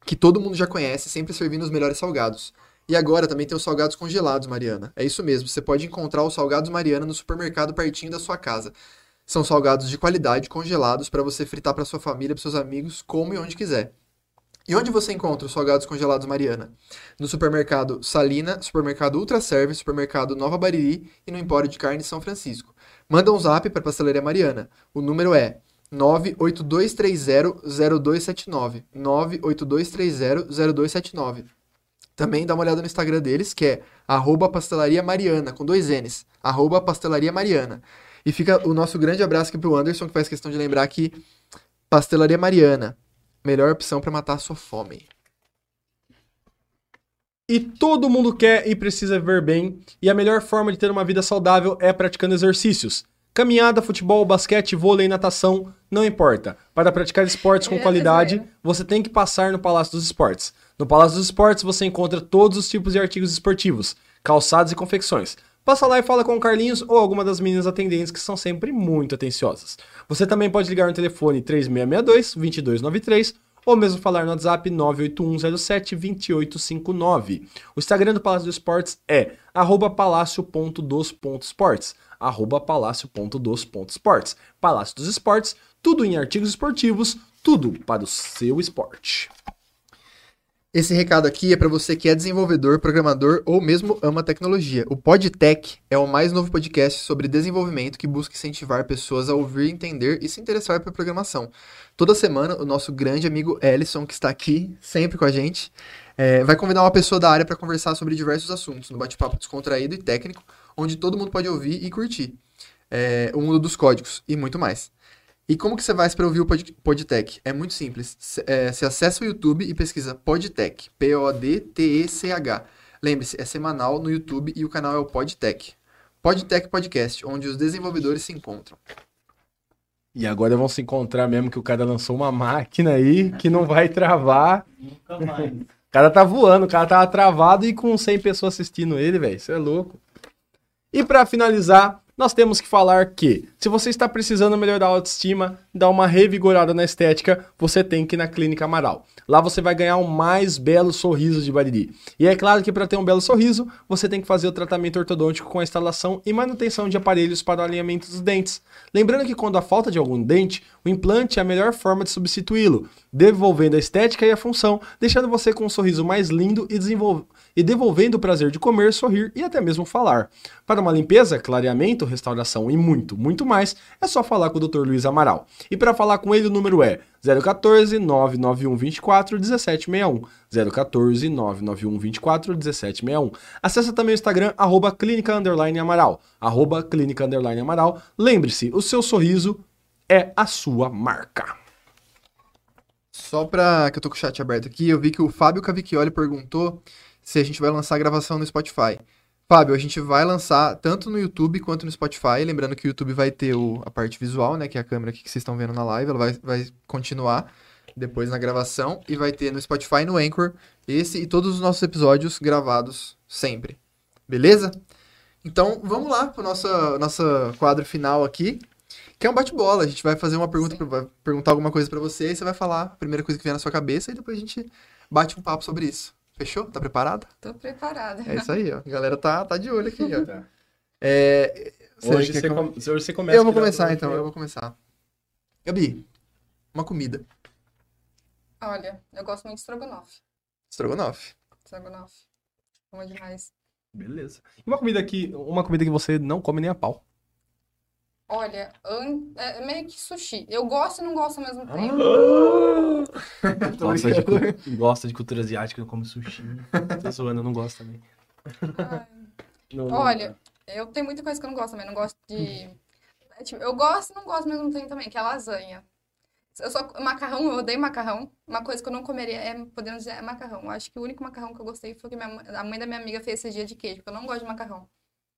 A: que todo mundo já conhece, sempre servindo os melhores salgados. E agora também tem os salgados congelados Mariana. É isso mesmo, você pode encontrar os salgados Mariana no supermercado pertinho da sua casa. São salgados de qualidade, congelados, para você fritar para sua família, para seus amigos, como e onde quiser. E onde você encontra os salgados congelados Mariana? No supermercado Salina, supermercado Ultra Service, supermercado Nova Bariri e no Empório de Carne São Francisco. Manda um zap para a Pastelaria Mariana. O número é 982300279. 982300279. Também dá uma olhada no Instagram deles, que é arroba pastelaria Mariana, com dois N's. Arroba pastelaria Mariana. E fica o nosso grande abraço aqui pro Anderson, que faz questão de lembrar que Pastelaria Mariana, melhor opção para matar a sua fome.
B: E todo mundo quer e precisa viver bem, e a melhor forma de ter uma vida saudável é praticando exercícios. Caminhada, futebol, basquete, vôlei, natação, não importa. Para praticar esportes com qualidade, você tem que passar no Palácio dos Esportes. No Palácio dos Esportes você encontra todos os tipos de artigos esportivos, calçados e confecções. Passa lá e fala com o Carlinhos ou alguma das meninas atendentes que são sempre muito atenciosas. Você também pode ligar no telefone 3662-2293 ou mesmo falar no WhatsApp 981072859. O Instagram do Palácio dos Esportes é palácio.dos.esportes. Palácio.dos.esportes. Palácio dos Esportes, tudo em artigos esportivos, tudo para o seu esporte.
A: Esse recado aqui é para você que é desenvolvedor, programador ou mesmo ama tecnologia. O PodTech é o mais novo podcast sobre desenvolvimento que busca incentivar pessoas a ouvir, entender e se interessar por programação. Toda semana, o nosso grande amigo Ellison, que está aqui sempre com a gente, é, vai convidar uma pessoa da área para conversar sobre diversos assuntos, no bate-papo descontraído e técnico, onde todo mundo pode ouvir e curtir. É, o mundo dos códigos e muito mais. E como que você faz para ouvir o Pod- Podtech? É muito simples. C- é, Você acessa o YouTube e pesquisa Podtech. P-O-D-T-E-C-H. Lembre-se, é semanal no YouTube e o canal é o Podtech. Podtech Podcast, onde os desenvolvedores se encontram.
B: E agora vão se encontrar mesmo que o cara lançou uma máquina aí que não vai travar.
D: Nunca mais.
B: O cara tá voando, o cara tava travado e com 100 pessoas assistindo ele, velho. Isso é louco. E pra finalizar, nós temos que falar que, se você está precisando melhorar a autoestima, dar uma revigorada na estética, você tem que ir na Clínica Amaral. Lá você vai ganhar o mais belo sorriso de Bariri. E é claro que para ter um belo sorriso, você tem que fazer o tratamento ortodôntico com a instalação e manutenção de aparelhos para o alinhamento dos dentes. Lembrando que quando há falta de algum dente, o implante é a melhor forma de substituí-lo, devolvendo a estética e a função, deixando você com um sorriso mais lindo e, e devolvendo o prazer de comer, sorrir e até mesmo falar. Para uma limpeza, clareamento, restauração e muito, muito mais, é só falar com o Dr. Luiz Amaral. E para falar com ele, o número é 014 991 24 1761. 014 991 24 1761. Acesse também o Instagram, arroba clínica underline Amaral. Arroba clínica underline Amaral. Lembre-se, o seu sorriso é a sua marca.
A: Só pra que eu tô com o chat aberto aqui, eu vi que o Fábio Cavicchioli perguntou se a gente vai lançar a gravação no Spotify. Fábio, a gente vai lançar tanto no YouTube quanto no Spotify. Lembrando que o YouTube vai ter o- a parte visual, né? Que é a câmera que vocês estão vendo na live. Ela vai, vai continuar depois na gravação. E vai ter no Spotify no Anchor esse e todos os nossos episódios gravados sempre. Beleza? Então, vamos lá pro nosso nosso quadro final aqui. Que é um bate-bola. A gente vai fazer uma pergunta, pra- vai perguntar alguma coisa pra você e você vai falar a primeira coisa que vier na sua cabeça e depois a gente bate um papo sobre isso. Fechou? Tá preparada?
C: Tô preparada.
A: É isso aí, ó. A galera tá, tá de olho aqui, ó.
B: Tá.
A: É, você
B: Hoje você, com- hoje você começa.
A: Eu vou começar então, eu vou começar. Gabi, uma comida.
C: Olha, eu gosto muito de estrogonofe.
A: Estrogonofe.
C: Estrogonofe. Bom demais.
B: Beleza. E uma comida que, uma comida que você não come nem a pau.
C: Olha, an- é meio que sushi. Eu gosto e não gosto ao mesmo
B: Ah.
C: tempo. [laughs]
B: Gosta de, gosta de cultura asiática, não come sushi. Tô zoando, eu não gosto também.
C: Ai.
B: Não- não-
C: Olha, eu tenho muita coisa que eu não gosto também. Não gosto de. é tipo, eu gosto e não gosto ao mesmo tempo também, que é lasanha. Eu só. Macarrão, eu odeio macarrão. Uma coisa que eu não comeria é, podemos dizer, é macarrão. Eu acho que o único macarrão que eu gostei foi que minha a mãe da minha amiga fez esse dia de queijo, porque eu não gosto de macarrão.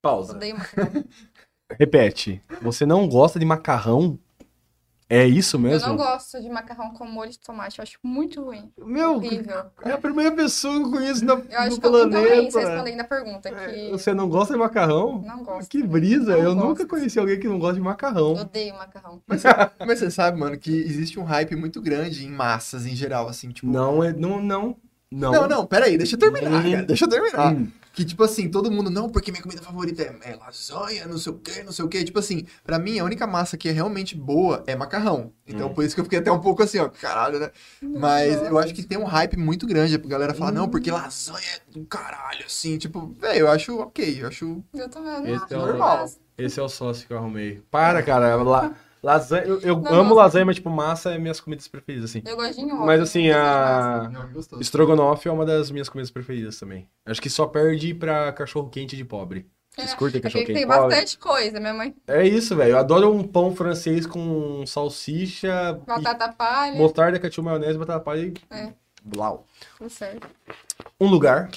B: Pausa.
C: Odeio macarrão. [laughs]
B: Repete. Você não gosta de macarrão? É isso
C: Eu
B: mesmo?
C: não gosto de macarrão com molho de tomate. Eu acho muito ruim.
B: Meu,
C: Horrível.
B: é a primeira pessoa que eu conheço na,
C: Eu acho que eu nunca
B: planeta.
C: respondendo a pergunta.
B: É,
C: Que
B: Você não gosta de macarrão?
C: não gosto.
B: Que brisa,
C: Não
B: eu
C: gosto.
B: nunca conheci alguém que não gosta de macarrão.
C: Odeio macarrão.
A: Mas você sabe, mano, que existe um hype muito grande em massas em geral, assim, tipo.
B: Não, é, não, não, não.
A: Não, não, peraí, deixa eu terminar,
B: Hum.
A: cara. Deixa eu terminar.
B: Hum.
A: Que, tipo assim, todo mundo, não, porque minha comida favorita é, é lasanha, não sei o quê, não sei o quê. Tipo assim, pra mim, a única massa que é realmente boa é macarrão. Então,
B: Hum.
A: por isso que eu fiquei até um pouco assim, ó, caralho, né? Mas eu acho que tem um hype muito grande. A galera fala, não, porque lasanha é do caralho, assim. Tipo, velho, eu acho ok, eu acho.
C: Eu também
B: Esse
C: acho
B: é o-
A: normal.
B: Esse é o sócio que eu arrumei. Para, cara. La, lasanha, eu, eu
C: Não,
B: amo
C: não.
B: lasanha, mas tipo, massa é minhas comidas preferidas, assim.
C: Eu gosto de nhoque.
B: Mas assim, a.
A: Não, é.
B: Estrogonofe é uma das minhas comidas preferidas também. Acho que só perde pra cachorro quente de pobre. Vocês
C: É,
B: curtem
C: Aqui
B: cachorro quente
C: tem
B: de pobre?
C: bastante coisa, minha mãe.
B: É isso, velho. Eu adoro um pão francês com salsicha,
C: Batata palha,
B: mostarda, ketchup, maionese, batata palha e...
C: É.
B: Blau.
C: tudo certo.
B: Um lugar.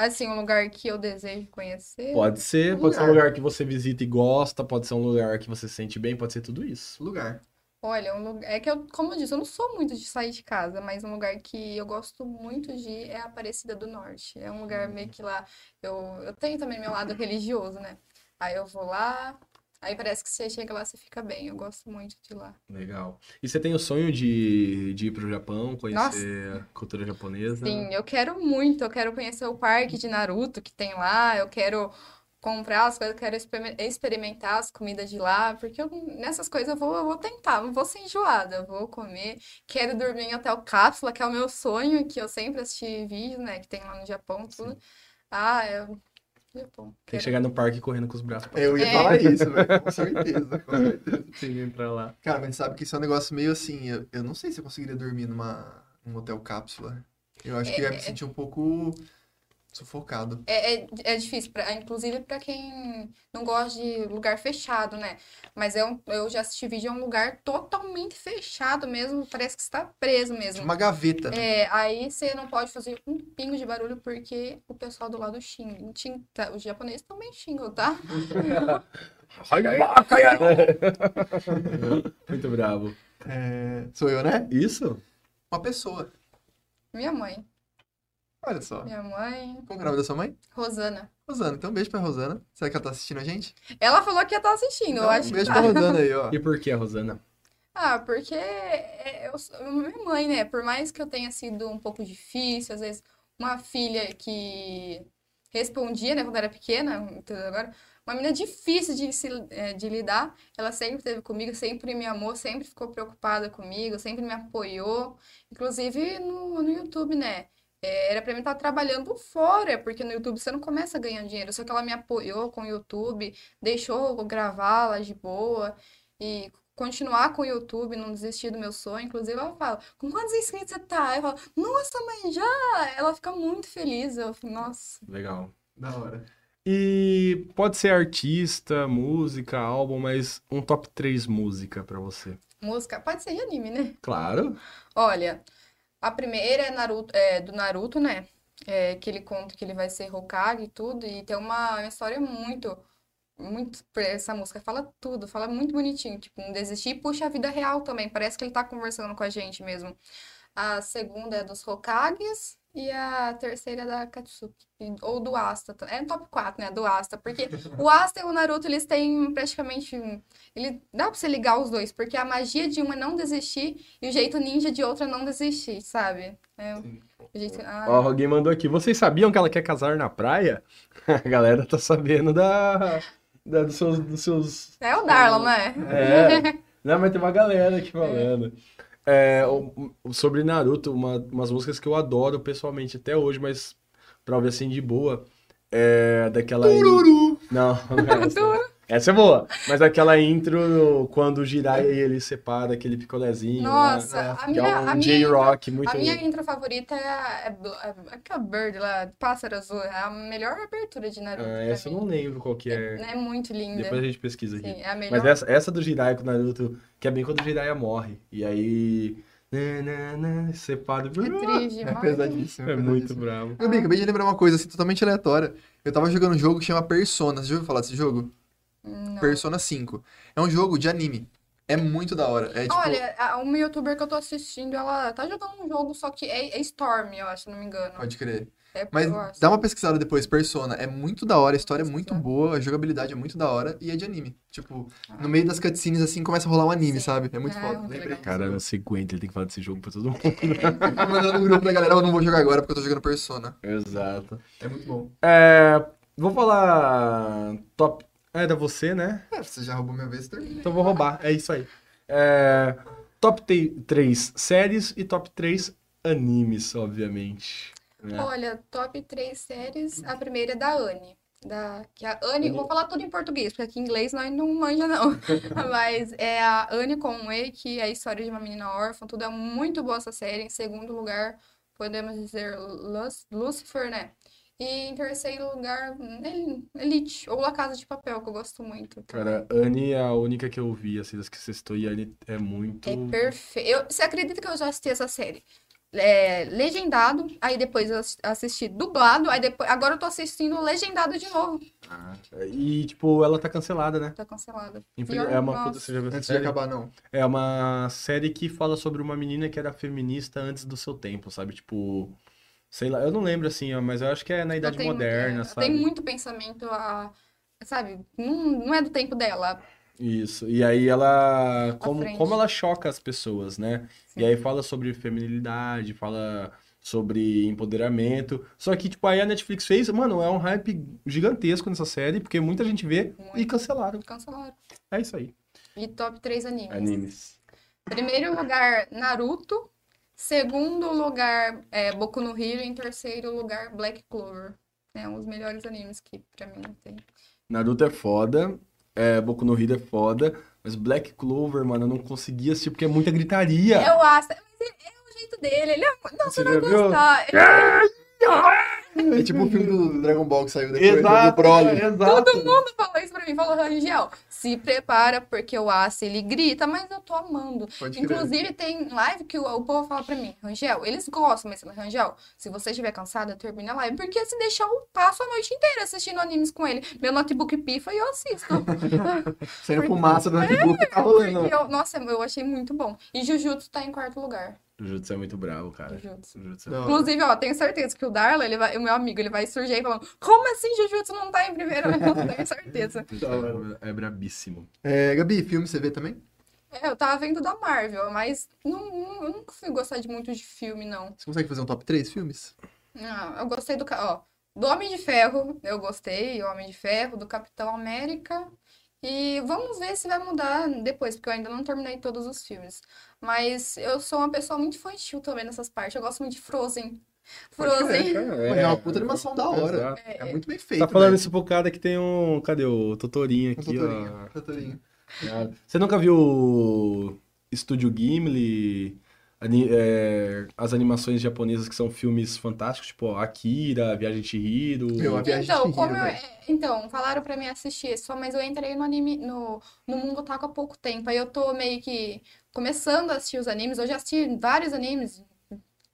C: Assim, um lugar que eu desejo conhecer.
B: Pode ser, pode ser um lugar que você visita e gosta, pode ser um lugar que você se sente bem, pode ser tudo isso.
A: Lugar.
C: Olha, um lugar. É que eu, como eu disse, eu não sou muito de sair de casa, mas um lugar que eu gosto muito de ir é a Aparecida do Norte. É um lugar meio que lá. Eu, eu tenho também meu lado religioso, né? Aí eu vou lá, aí parece que você chega lá, você fica bem. Eu gosto muito de lá.
B: Legal. E você tem o sonho de, de ir pro Japão, conhecer a cultura japonesa?
C: Sim, eu quero muito. Eu quero conhecer o parque de Naruto que tem lá. Eu quero comprar as coisas, eu quero exper- experimentar as comidas de lá, porque eu- nessas coisas eu vou, eu vou tentar, não vou ser enjoada, eu vou comer. Quero dormir em hotel cápsula, que é o meu sonho, que eu sempre assisti vídeo, né, que tem lá no Japão, tudo. Ah, eu... Japão.
B: Tem que
C: Quero.
B: chegar no parque correndo com os braços pra
A: Eu ia
C: É.
A: falar isso, velho. Com certeza, com certeza. [laughs]
B: cima entrar lá.
A: Cara, mas sabe que isso é um negócio meio assim. Eu, eu não sei se eu conseguiria dormir numa, num hotel cápsula. Eu acho que eu ia me sentir um pouco sufocado.
C: É, é, é difícil, pra, inclusive para quem não gosta de lugar fechado, né? Mas eu, eu já assisti vídeo, é um lugar totalmente fechado mesmo, parece que você tá preso mesmo.
A: Uma gaveta.
C: É, aí você não pode fazer um pingo de barulho porque o pessoal do lado xinga. Xing- tá, Os japoneses também xingam, tá?
B: Muito bravo.
A: É, sou eu, né?
B: Isso?
A: Uma pessoa.
C: Minha mãe.
A: Olha só.
C: Minha mãe.
A: Como que é o nome da sua mãe?
C: Rosana.
A: Rosana. Então, um beijo pra Rosana. Será que ela tá assistindo a gente?
C: Ela falou que ia estar assistindo, eu
A: Então,
C: acho
A: um
C: que
A: beijo
C: tá.
A: pra Rosana aí, ó. [laughs]
B: E por que, Rosana?
C: Ah, porque é- eu sou- minha mãe, né? Por mais que eu tenha sido um pouco difícil, às vezes uma filha que respondia, né, quando era pequena, agora, uma menina difícil de, se, eh, de lidar, ela sempre esteve comigo, sempre me amou, sempre ficou preocupada comigo, sempre me apoiou, inclusive no, no YouTube, né? Eh, Era pra mim estar trabalhando fora, porque no YouTube você não começa ganhando dinheiro, só que ela me apoiou com o YouTube, deixou eu gravar lá de boa, e continuar com o YouTube, não desistir do meu sonho. Inclusive, ela fala, com quantos inscritos você tá? Eu falo, nossa, mãe, já! Ela fica muito feliz. Eu fico, nossa.
B: Legal.
A: Da hora.
B: E pode ser artista, música, álbum, mas um top 3 música pra você.
C: Música, pode ser de anime, né?
B: Claro.
C: Olha, a primeira é, Naruto, é do Naruto, né? É, que ele conta que ele vai ser Hokage e tudo. E tem uma, história muito, muito. Essa música fala tudo, fala muito bonitinho. Tipo, não desistir e puxa a vida real também. Parece que ele tá conversando com a gente mesmo. A segunda é dos Hokages. E a terceira é da Katsuki. Ou do Asta. É no top 4, né? Do Asta. Porque o Asta e o Naruto, eles têm praticamente. um- Ele dá pra você ligar os dois. Porque a magia de uma é não desistir e o jeito ninja de outra é não desistir, sabe? É, o jeito... ah,
B: Ó, alguém mandou aqui. Vocês sabiam que ela quer casar na praia? [laughs] A galera tá sabendo da, da- dos seus, dos seus
C: é o Darlan, né?
B: É. Não, mas tem uma galera aqui falando. É, o- sobre Naruto, uma- umas músicas que eu adoro pessoalmente até hoje, mas pra ouvir assim de boa, é daquela.
A: Tururu!
B: Não, não é essa. Essa é boa. Mas aquela intro, quando o Jiraiya ele separa aquele picolézinho.
C: Nossa,
B: lá,
C: a
B: que
C: minha,
B: é um J-Rock muito.
C: A minha intro favorita é, a- é, Bl- é aquela Bird lá, Pássaro Azul. É a melhor abertura de Naruto.
B: Ah, essa eu não lembro qual que é.
C: É, é muito linda.
B: Depois a gente pesquisa aqui.
C: Sim, é a melhor.
B: Mas essa, essa do Jiraiya com o Naruto, que é bem quando o Jiraiya morre. E aí. né, né, né, separa.
C: É triste
A: É pesadíssimo.
B: É muito bravo.
A: Gabi, acabei de lembrar uma coisa assim, totalmente aleatória. Eu tava jogando um jogo que chama Persona. Você já ouviu falar desse jogo?
C: Não.
A: Persona 5. É um jogo de anime. É muito da hora. É tipo.
C: Olha, uma youtuber que eu tô assistindo, ela tá jogando um jogo, só que é, é Storm, eu acho, se não me engano.
A: Pode crer.
C: É,
A: Mas dá uma pesquisada depois, Persona. É muito da hora, a história é muito boa, a jogabilidade é muito da hora e é de anime. Tipo, no meio das cutscenes assim começa a rolar um anime,
C: Sim.
A: sabe? É muito
C: É,
A: foda. Lembrei.
C: legal.
B: Cara, não se aguenta, ele tem que falar desse jogo pra todo mundo. [laughs] [laughs]
A: Tô mandando no grupo da galera, eu não vou jogar agora porque eu tô jogando Persona.
B: Exato.
A: É muito bom.
B: É, vou falar top. É da você, né?
A: É, você já roubou minha vez, termina.
B: Então vou roubar. É isso aí. É, top 3 séries e top 3 animes, obviamente. né?
C: Olha, top 3 séries. A primeira é da Anne. Da, que a Anne, vou falar tudo em português, porque aqui em inglês nós não manja, não. [laughs] Mas é a Anne Conway, que é a história de uma menina órfã, tudo é muito boa essa série. Em segundo lugar, podemos dizer Lus- Lucifer, né? E em terceiro lugar, El- Elite, ou La Casa de Papel, que eu gosto muito.
B: Cara, Anne é a única que eu vi, assim, das que você citou, e a Anne é muito.
C: É perfeito. Você acredita que eu já assisti essa série? É, legendado, aí depois eu ass- assisti dublado, aí depois, agora eu tô assistindo legendado de novo.
B: Ah, E, tipo, ela tá cancelada, né?
C: Tá cancelada.
B: É uma
C: nossa.
B: puta, você já viu essa
A: Antes de
B: série?
A: acabar, não.
B: É uma série que fala sobre uma menina que era feminista antes do seu tempo, sabe? Tipo, sei lá, eu não lembro assim, ó, mas eu acho que é na idade
C: tem-
B: moderna,
C: é,
B: sabe?
C: Tem muito pensamento, a, sabe? Não, não é do tempo dela.
B: Isso. E aí ela, como,
C: frente.
B: como ela choca as pessoas, né?
C: Sim.
B: E aí fala sobre feminilidade, fala sobre empoderamento. Só que, tipo, aí a Netflix fez, mano, é um hype gigantesco nessa série, porque muita gente vê e
C: Muito.
B: cancelaram.
C: Cancelaram.
B: É isso aí.
C: E top 3 animes.
B: Animes.
C: Primeiro lugar, Naruto. Segundo lugar, é, Boku no Hero. Em terceiro lugar, Black Clover. É um dos melhores animes que pra mim tem.
B: Naruto é foda, é, Boku no Hero é foda, mas Black Clover, mano, eu não conseguia assistir porque é muita gritaria.
C: Eu acho. Mas ele- é o jeito dele. Ele é. Não,
B: Você viu?
C: gostar. Ele-
A: É tipo o filme do Dragon Ball que saiu depois, do
B: Exato,
A: Broly.
B: exato.
C: Todo mundo falou isso pra mim. Falou, Rangel, se prepara, porque o Ace, ele grita, mas eu tô amando.
A: Pode.
C: Inclusive, tem live que o, o povo fala pra mim, Rangel, eles gostam, mas Rangel, se você estiver cansada, termina a live. Porque se deixar, eu passo a noite inteira assistindo animes com ele. Meu notebook pifa e eu assisto. [laughs]
A: Saindo fumaça do notebook, tá rolando.
C: Porque eu- nossa, eu achei muito bom. E Jujutsu tá em quarto lugar.
B: Jujutsu é muito bravo, cara.
C: Jujutsu.
B: Jujutsu é
A: Não.
C: Inclusive, ó, tenho certeza que o Darla, ele vai, o meu amigo, ele vai surgir aí falando, como assim Jujutsu não tá em primeiro? Eu [laughs] tenho certeza.
B: é, é brabíssimo.
A: É, Gabi, filme você vê também?
C: É, eu tava vendo da Marvel, mas não, não- eu nunca fui gostar de muito de filme, não.
A: Você consegue fazer um top 3 filmes?
C: Não, eu gostei do, ó, do Homem de Ferro, eu gostei, Homem de Ferro, do Capitão América. E vamos ver se vai mudar depois, porque eu ainda não terminei todos os filmes. Mas eu sou uma pessoa muito infantil também nessas partes. Eu gosto muito de Frozen. [laughs] Frozen.
A: Mas é uma puta animação da hora.
B: Exato.
A: É muito bem feito.
B: Tá falando
A: velho.
B: isso pro cara que tem um. Cadê o Totorinho
A: Um
B: aqui,
A: Totorinho,
B: ó?
A: Totorinho.
B: Você nunca viu o Estúdio Gimli? Ani- é, as animações japonesas que são filmes fantásticos, tipo Akira, Viagem de Chihiro.
A: Meu, a Viagem de
C: Então,
A: Chihiro,
C: como eu, é, então, falaram pra mim assistir só, mas eu entrei no anime, no, no mundo Otaku há pouco tempo. Aí eu tô meio que começando a assistir os animes. Eu já assisti vários animes.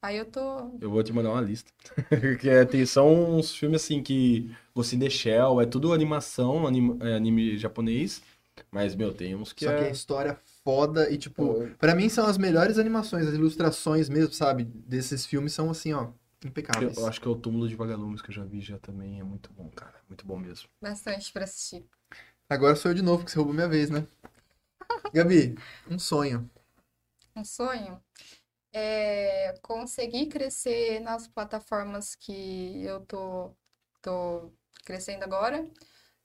C: Aí eu tô.
B: Eu vou te mandar uma lista. [laughs] que é, tem, são uns filmes assim que Ghost in the Shell, é tudo animação, anime, é, anime japonês. Mas, meu, tem uns que
A: Só que a
B: é.
A: história foda e, tipo, pra mim são as melhores animações, as ilustrações mesmo, sabe? Desses filmes são assim, ó, impecáveis.
B: Eu acho que é o Túmulo de Vagalumes que eu já vi já também. É muito bom, cara. Muito bom mesmo.
C: Bastante pra assistir.
A: Agora sou eu de novo, que você roubou minha vez, né? [laughs] Gabi, um sonho.
C: Um sonho é conseguir crescer nas plataformas que eu tô, tô crescendo agora.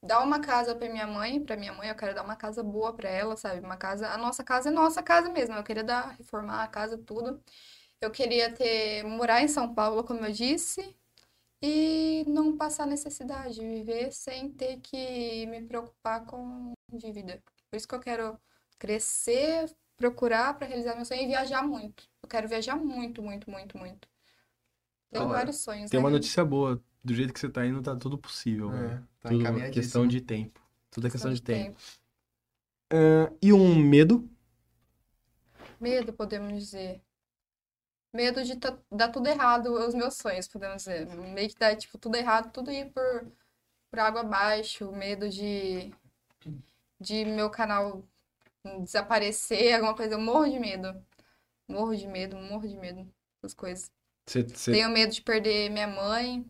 C: Dar uma casa pra minha mãe, pra minha mãe, eu quero dar uma casa boa pra ela, sabe? Uma casa, a nossa casa é nossa casa mesmo. Eu queria dar, reformar a casa, tudo. Eu queria ter, morar em São Paulo, como eu disse. e não passar necessidade, viver sem ter que me preocupar com dívida. Por isso que eu quero crescer, procurar para realizar meu sonho e viajar muito. Eu quero viajar muito, muito, muito, muito. Tenho
B: Olha,
C: vários sonhos.
B: Tem uma
C: né?
B: notícia boa. Do jeito que você tá indo, tá tudo possível,
A: É,
B: velho.
A: tá
B: Tudo questão de tempo. Tudo é questão de tempo.
C: tempo.
B: Ah, e um medo?
C: Medo, podemos dizer. Medo de tá- dar tudo errado, os meus sonhos, podemos dizer. Meio que dar, tipo, tudo errado, tudo ir por, por água abaixo. Medo de, de meu canal desaparecer, [laughs] alguma coisa. Eu morro de medo. Morro de medo, morro de medo das coisas.
B: Você, você,
C: Tenho medo de perder minha mãe.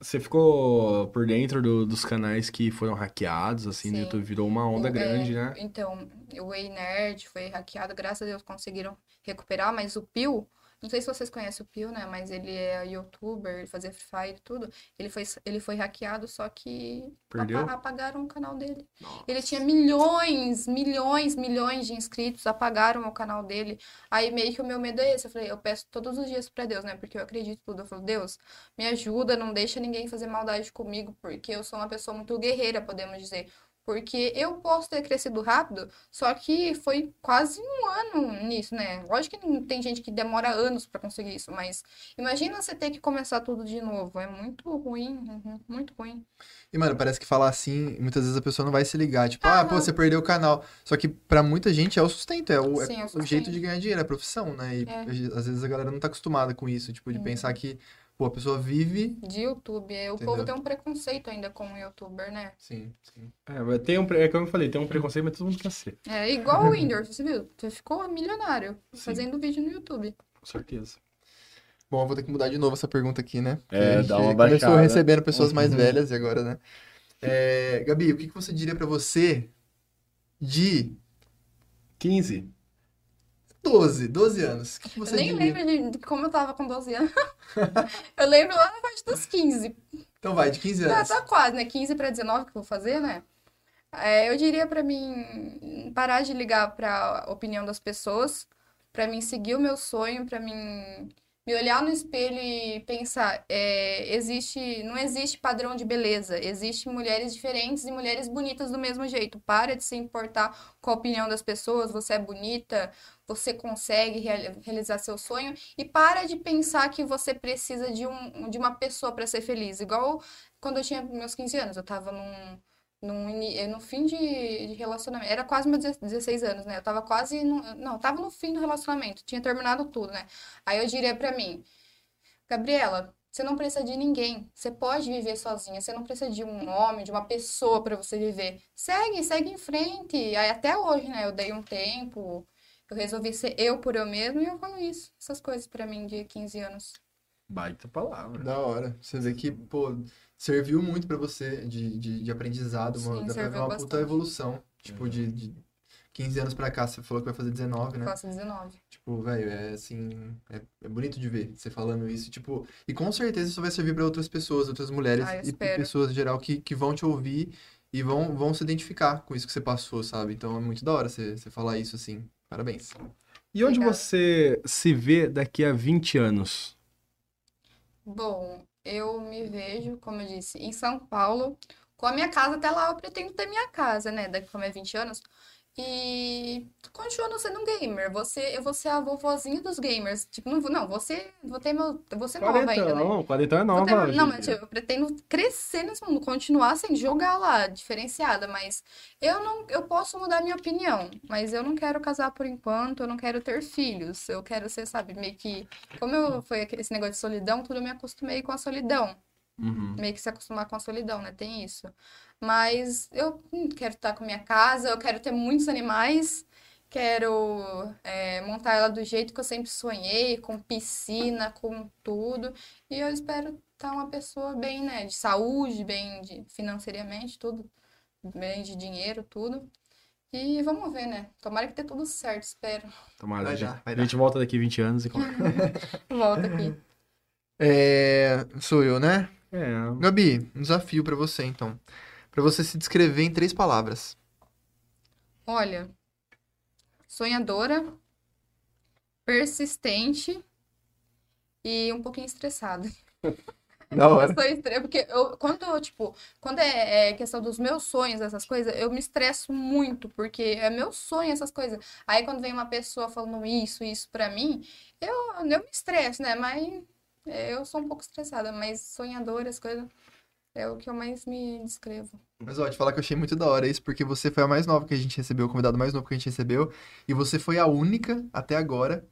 B: Você ficou por dentro do- dos canais que foram hackeados, assim, no
C: Sim.
B: YouTube? Virou uma onda
C: o-
B: grande,
C: é,
B: né?
C: Então, o Ei Nerd foi hackeado, graças a Deus conseguiram recuperar, mas o Pio, não sei se vocês conhecem o Pio, né? Mas ele é youtuber, ele fazia Free Fire e tudo. Ele foi, ele foi hackeado, só que apagaram o canal dele.
B: Nossa.
C: Ele tinha milhões, milhões, milhões de inscritos, apagaram o canal dele. Aí meio que o meu medo é esse. Eu falei, eu peço todos os dias pra Deus, né? Porque eu acredito em tudo. Eu falo, Deus, me ajuda, não deixa ninguém fazer maldade comigo, porque eu sou uma pessoa muito guerreira, podemos dizer. Porque eu posso ter crescido rápido, só que foi quase um ano nisso, né? Lógico que tem gente que demora anos pra conseguir isso, mas imagina você ter que começar tudo de novo. É muito ruim, uhum, muito ruim.
A: E, mano, parece que falar assim, muitas vezes a pessoa não vai se ligar. Tipo,
C: Ah,
A: ah, pô, você perdeu o canal. Só que pra muita gente é o sustento, é o, é
C: Sim, é o
A: o
C: sustento.
A: jeito de ganhar dinheiro, é a profissão, né? E
C: É.
A: às vezes a galera não tá acostumada com isso, tipo, de pensar que, pô, a pessoa vive.
C: De YouTube. é, O
A: Entendeu?
C: povo tem um preconceito ainda com o youtuber, né?
A: Sim, sim.
B: É, tem um, é como eu falei, tem um preconceito, mas todo mundo quer ser,
C: É igual o Whindersson, você viu? Você ficou milionário
B: Sim.
C: fazendo vídeo no YouTube.
B: com certeza.
A: Bom, eu vou ter que mudar de novo essa pergunta aqui, né? Porque
B: É,
A: a gente
B: dá uma
A: Começou
B: baixada.
A: recebendo pessoas mais
B: Uhum.
A: velhas e agora, né? É, Gabi, o que que você diria pra você de
B: 15.
A: 12, 12 anos? O que que
C: Eu
A: você
C: nem lembro de, de como eu tava com 12 anos. [laughs] eu lembro lá na parte dos 15.
A: Então vai, de 15
C: Tá,
A: anos.
C: tá quase, né? 15 pra 19 que eu vou fazer, né? É, eu diria pra mim parar de ligar pra opinião das pessoas, pra mim seguir o meu sonho, pra mim me olhar no espelho e pensar, é, existe, não existe padrão de beleza, existem mulheres diferentes e mulheres bonitas do mesmo jeito. Para de se importar com a opinião das pessoas, você é bonita, você consegue real- realizar seu sonho e para de pensar que você precisa de, um, de uma pessoa pra ser feliz. Igual quando eu tinha meus 15 anos, eu tava num, num, eh, no fim de, de relacionamento. Era quase meus 16 anos, né? Eu tava quase. No, não, eu tava no fim do relacionamento. Tinha terminado tudo, né? Aí eu diria pra mim, Gabriela, você não precisa de ninguém. Você pode viver sozinha. Você não precisa de um homem, de uma pessoa pra você viver. Segue, segue em frente. Aí até hoje, né? Eu dei um tempo. Eu resolvi ser eu por eu mesma e eu falo isso. Essas coisas pra mim de 15 anos.
B: Baita palavra.
A: Da hora. Você vê que, pô, serviu muito pra você de, de, de aprendizado, uma,
C: Sim,
A: dá pra ver uma puta
C: bastante.
A: evolução. Tipo, de, de 15 anos pra cá, você falou que vai fazer 19, né?
C: Faço 19.
A: Tipo, velho, é assim, é, é bonito de ver você falando isso, tipo, e com certeza isso vai servir pra outras pessoas, outras mulheres
C: Ah,
A: e pessoas em geral que, que vão te ouvir e vão, vão se identificar com isso que você passou, sabe? Então é muito da hora você, você falar isso assim. Parabéns.
B: E onde
C: Obrigada.
B: você se vê daqui a 20 anos?
C: Bom, eu me vejo, como eu disse, em São Paulo, com a minha casa. Até lá eu pretendo ter minha casa, né? Daqui como é 20 anos. E continuando sendo um gamer. Você, eu vou ser a vovozinha dos gamers. Tipo, não não, você, vou ter meu, ser nova ainda, né?
B: não, 40 é nova.
C: ter- não, mas tipo, eu pretendo crescer nesse mundo, continuar sem jogar lá, diferenciada, mas eu não, eu posso mudar minha opinião, mas eu não quero casar por enquanto, eu não quero ter filhos, eu quero ser, sabe, meio que, como eu, foi esse negócio de solidão, tudo eu me acostumei com a solidão,
B: Uhum.
C: meio que se acostumar com a solidão, né, tem isso. Mas eu quero estar com minha casa, eu quero ter muitos animais, quero é, montar ela do jeito que eu sempre sonhei, com piscina, com tudo. E eu espero estar uma pessoa bem, né, de saúde, bem de, financeiramente, tudo, bem de dinheiro, tudo. E vamos ver, né? Tomara que dê tudo certo, espero.
B: Tomara,
A: Vai dar, vai
B: a gente volta daqui 20 anos e. [laughs]
C: Volta aqui.
A: É, sou eu, né?
B: É,
A: Gabi, um desafio pra você então. Pra você se descrever em três palavras.
C: Olha, sonhadora, persistente e um pouquinho estressada. [laughs]
A: Da hora.
C: Eu [laughs] sou estrela, porque eu, quando, tipo, quando é, é questão dos meus sonhos, essas coisas, eu me estresso muito, porque é meu sonho essas coisas. Aí quando vem uma pessoa falando isso, isso pra mim, eu, eu me estresso, né? Mas eu sou um pouco estressada, mas sonhadora, as coisas, é o que eu mais me descrevo.
A: Mas ó, te falar que eu achei muito da hora isso, porque você foi a mais nova que a gente recebeu, o convidado mais novo que a gente recebeu, e você foi a única, até agora,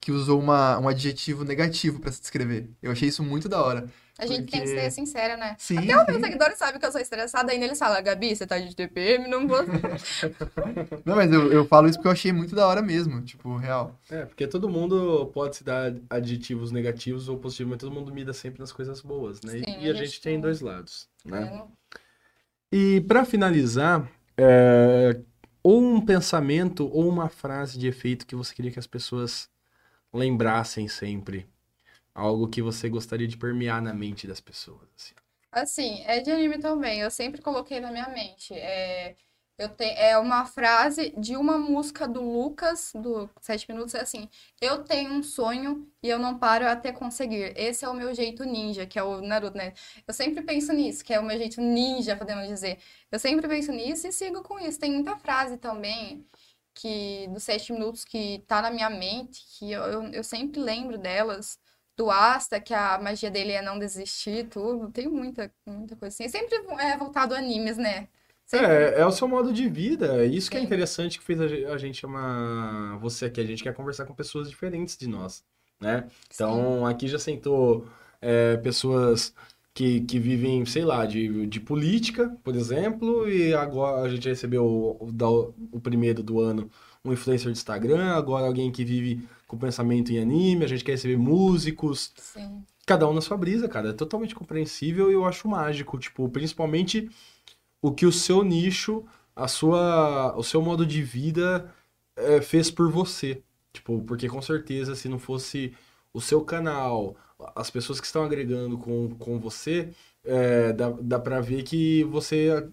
A: que usou uma, um adjetivo negativo pra se descrever. Eu achei isso muito da hora.
C: A gente tem que
A: Porque-
C: ser sincera, né?
A: Sim,
C: Até os
A: sim.
C: meus seguidores sabem que eu sou estressada, ainda eles falam, Gabi, você tá de TPM, não vou. [laughs] [laughs]
A: Não, mas eu, eu falo isso porque eu achei muito da hora mesmo, tipo, real.
B: É, porque todo mundo pode se dar adjetivos negativos ou positivos, mas todo mundo mida sempre nas coisas boas, né? E-
C: Sim,
B: e a
C: a
B: gente
C: gente
B: tem dois lados, né?
C: É,
B: E pra finalizar, é, ou um pensamento ou uma frase de efeito que você queria que as pessoas lembrassem sempre. Algo que você gostaria de permear na mente das pessoas. assim.
C: Assim, é de anime também. Eu sempre coloquei na minha mente. É, eu te, é uma frase de uma música do Lucas, do Sete Minutos, é assim: Eu tenho um sonho e eu não paro até conseguir. Esse é o meu jeito ninja, que é o Naruto, né? Eu sempre penso nisso, que é o meu jeito ninja, podemos dizer. Eu sempre penso nisso e sigo com isso. Tem muita frase também que dos Sete Minutos que tá na minha mente, que eu, eu, eu sempre lembro delas do Asta, que a magia dele é não desistir, tudo. Tem muita, muita coisa assim. Sempre é voltado a animes, né? Sempre.
B: É, é o seu modo de vida. é Isso que é
C: Sim.
B: interessante que fez a ge- a gente chamar você aqui. A gente quer conversar com pessoas diferentes de nós, né? Então, aqui já sentou é, pessoas que, que vivem, sei lá, de, de política, por exemplo, e agora a gente recebeu o, o, o primeiro do ano um influencer de Instagram, agora alguém que vive com pensamento em anime, a gente quer receber músicos,
C: Sim.
B: cada um na sua brisa, cara. É totalmente compreensível e eu acho mágico, tipo, principalmente o que o seu nicho, a sua, o seu modo de vida é, fez por você. Tipo, porque com certeza se não fosse o seu canal, as pessoas que estão agregando com, com você, é, dá, dá pra ver que você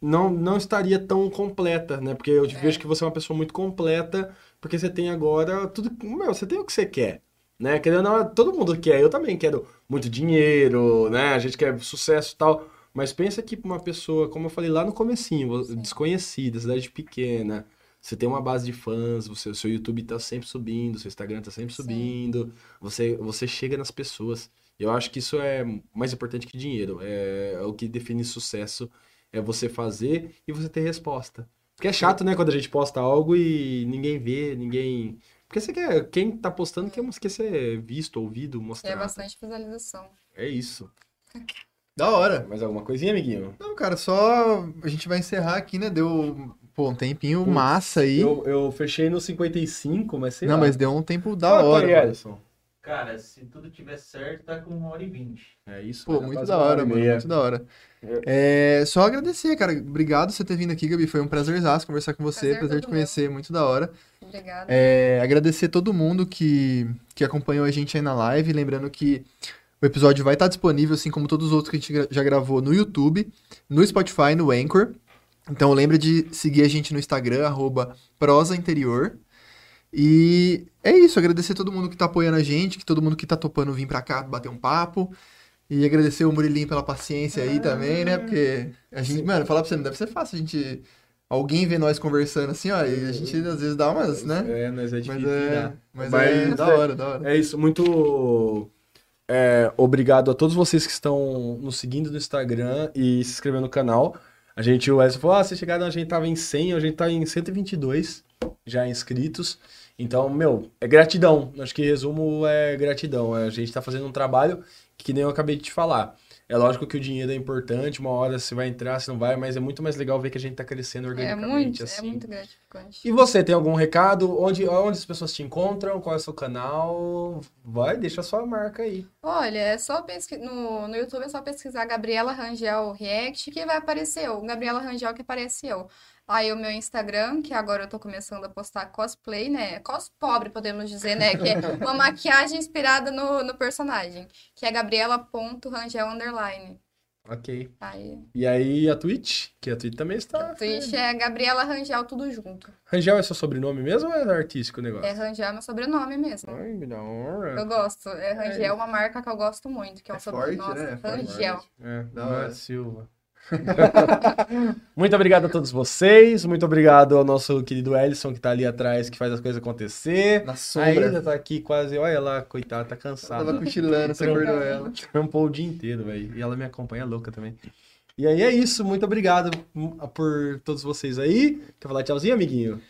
B: não, não estaria tão completa, né? Porque eu
C: É.
B: vejo que você é uma pessoa muito completa, porque você tem agora tudo. Meu, você tem o que você quer. Né? Querendo todo mundo quer. Eu também quero muito dinheiro, né? A gente quer sucesso e tal. Mas pensa que uma pessoa, como eu falei lá no comecinho,
C: Sim.
B: desconhecida, cidade pequena, você tem uma base de fãs, você, o seu YouTube tá sempre subindo, seu Instagram tá sempre
C: Sim.
B: subindo, você, você chega nas pessoas. Eu acho que isso é mais importante que dinheiro. É, é o que define sucesso, é você fazer e você ter resposta. Porque é chato, né, quando a gente posta algo e ninguém vê, ninguém... Porque você quer, quem tá postando quer, quer ser visto, ouvido,
C: É
B: mostrado.
C: bastante visualização.
B: É isso. [laughs]
A: Da hora.
B: Mais alguma coisinha, amiguinho?
A: Não, cara, só a gente vai encerrar aqui, né? Deu, pô, um tempinho massa aí.
B: Eu, eu fechei no 55, mas sei
A: Não,
B: lá.
A: mas deu um tempo da
B: Quanto
A: hora.
B: Alisson?
D: Cara, se tudo tiver certo, tá com uma hora e vinte.
B: É isso.
A: Pô, muito da hora,
B: e
A: mano. Muito da hora. É, só agradecer, cara. Obrigado por você ter vindo aqui, Gabi. Foi um prazerzaço conversar com você.
C: Prazer
A: Prazer te conhecer. Muito da hora.
C: Obrigada.
A: É, agradecer todo mundo que, que acompanhou a gente aí na live. Lembrando que o episódio vai estar disponível, assim como todos os outros que a gente já gravou no YouTube, no Spotify, no Anchor. Então lembra de seguir a gente no Instagram, arroba prosainterior. E é isso, agradecer todo mundo que tá apoiando a gente, que todo mundo que tá topando vir pra cá bater um papo. E agradecer o Murilinho pela paciência aí também, né? Porque a gente, mano, falar pra você, não deve ser fácil a gente. Alguém ver nós conversando assim, ó, e a gente às vezes dá umas, né?
B: É, mas é
A: Mas
B: difícil.
A: é,
B: né?
A: mas
B: Mas
A: é da
B: é-
A: hora, da hora.
B: É isso, muito é, obrigado a todos vocês que estão nos seguindo no Instagram e se inscrevendo no canal. A gente, o Wesley falou, ah, vocês chegaram, a gente tava em 100, a gente tá em 122 já inscritos. Então, meu, é gratidão. Acho que resumo é gratidão. A gente tá fazendo um trabalho que nem eu acabei de te falar. É lógico que o dinheiro é importante, uma hora você vai entrar, você não vai, mas é muito mais legal ver que a gente tá crescendo
C: É
B: organicamente,
C: muito, é
B: assim.
C: muito gratificante.
B: E você, tem algum recado? Onde, onde as pessoas te encontram? Qual é o seu canal? Vai, deixa a sua marca aí.
C: Olha, é só pesquisar no, no YouTube é só pesquisar Gabriela Rangel React que vai aparecer eu. Gabriela Rangel que aparece eu. Aí o meu Instagram, que agora eu tô começando a postar cosplay, né? Cos pobre, podemos dizer, né? Que é uma maquiagem inspirada no, no personagem. Que é gabriela.rangel underline.
B: Ok.
C: Aí,
B: E aí a Twitch? Que a Twitch também está.
C: Twitch é Gabriela Rangel, tudo junto.
B: Rangel é seu sobrenome mesmo ou é artístico o negócio?
C: É Rangel é meu sobrenome mesmo.
B: Ai, me da hora.
C: Eu gosto. É Rangel é uma marca que eu gosto muito, que é um
A: É
C: sobrenome.
A: forte,
C: Nossa,
A: né? É forte.
C: Rangel.
B: É,
A: Da hora.
B: Silva. [laughs] muito obrigado a todos vocês. Muito obrigado ao nosso querido Ellison que tá ali atrás, que faz as coisas acontecer.
A: Na
B: Ainda
A: sombra.
B: tá aqui quase. Olha lá, coitada, tá cansada.
A: tava cochilando, você acordou ela.
B: Trampou o dia inteiro, velho. E ela me acompanha louca também. E aí é isso. Muito obrigado hum, por todos vocês aí. Quer falar tchauzinho, amiguinho?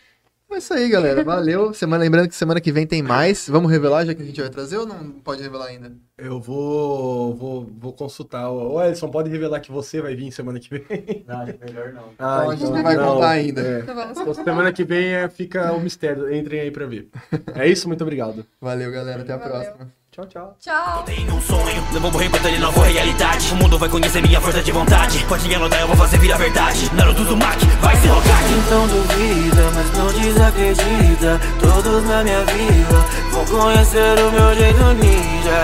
A: É isso aí, galera. Valeu. Semana, lembrando que semana que vem tem mais. Vamos revelar já que a gente vai trazer ou não pode revelar ainda?
B: Eu vou, vou, vou consultar. Ô, Ellison, pode revelar que você vai vir semana que vem?
D: Não, [laughs] melhor não.
B: Ah,
A: Então a gente não vai contar ainda.
B: É.
C: Então
B: Então, semana que vem é, fica o mistério. Entrem aí pra ver. É isso, muito obrigado.
A: Valeu, galera. Até a
C: Valeu.
A: próxima.
B: Tchau, tchau.
C: Tchau.
E: Tenho um sonho, não vou morrer enquanto ele não for realidade. O mundo vai conhecer minha força de vontade. Pode anotar, eu vou fazer virar verdade. Naruto do Mac, vai ser Hokage.
F: Então duvida, mas não desacredita Todos na minha vila vão conhecer o meu jeito ninja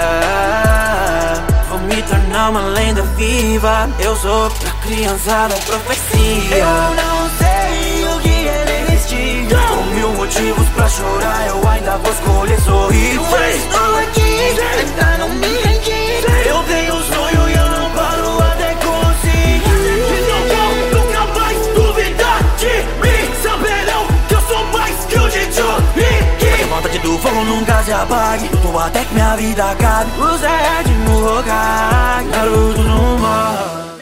F: Vou me tornar uma lenda viva Eu sou pra criançada profecia Eu não sei motivos pra chorar Eu ainda vou escolher sorrir Eu estou aqui, ainda não me rendi
E: Eu tenho um sonho e eu não paro até conseguir. Então vão nunca mais duvidar de mim. Saberão que eu sou mais que o Jinchuriki.
F: A vontade do fogo nunca se apague Luto até que minha vida acabe O Zed no Hokage Naruto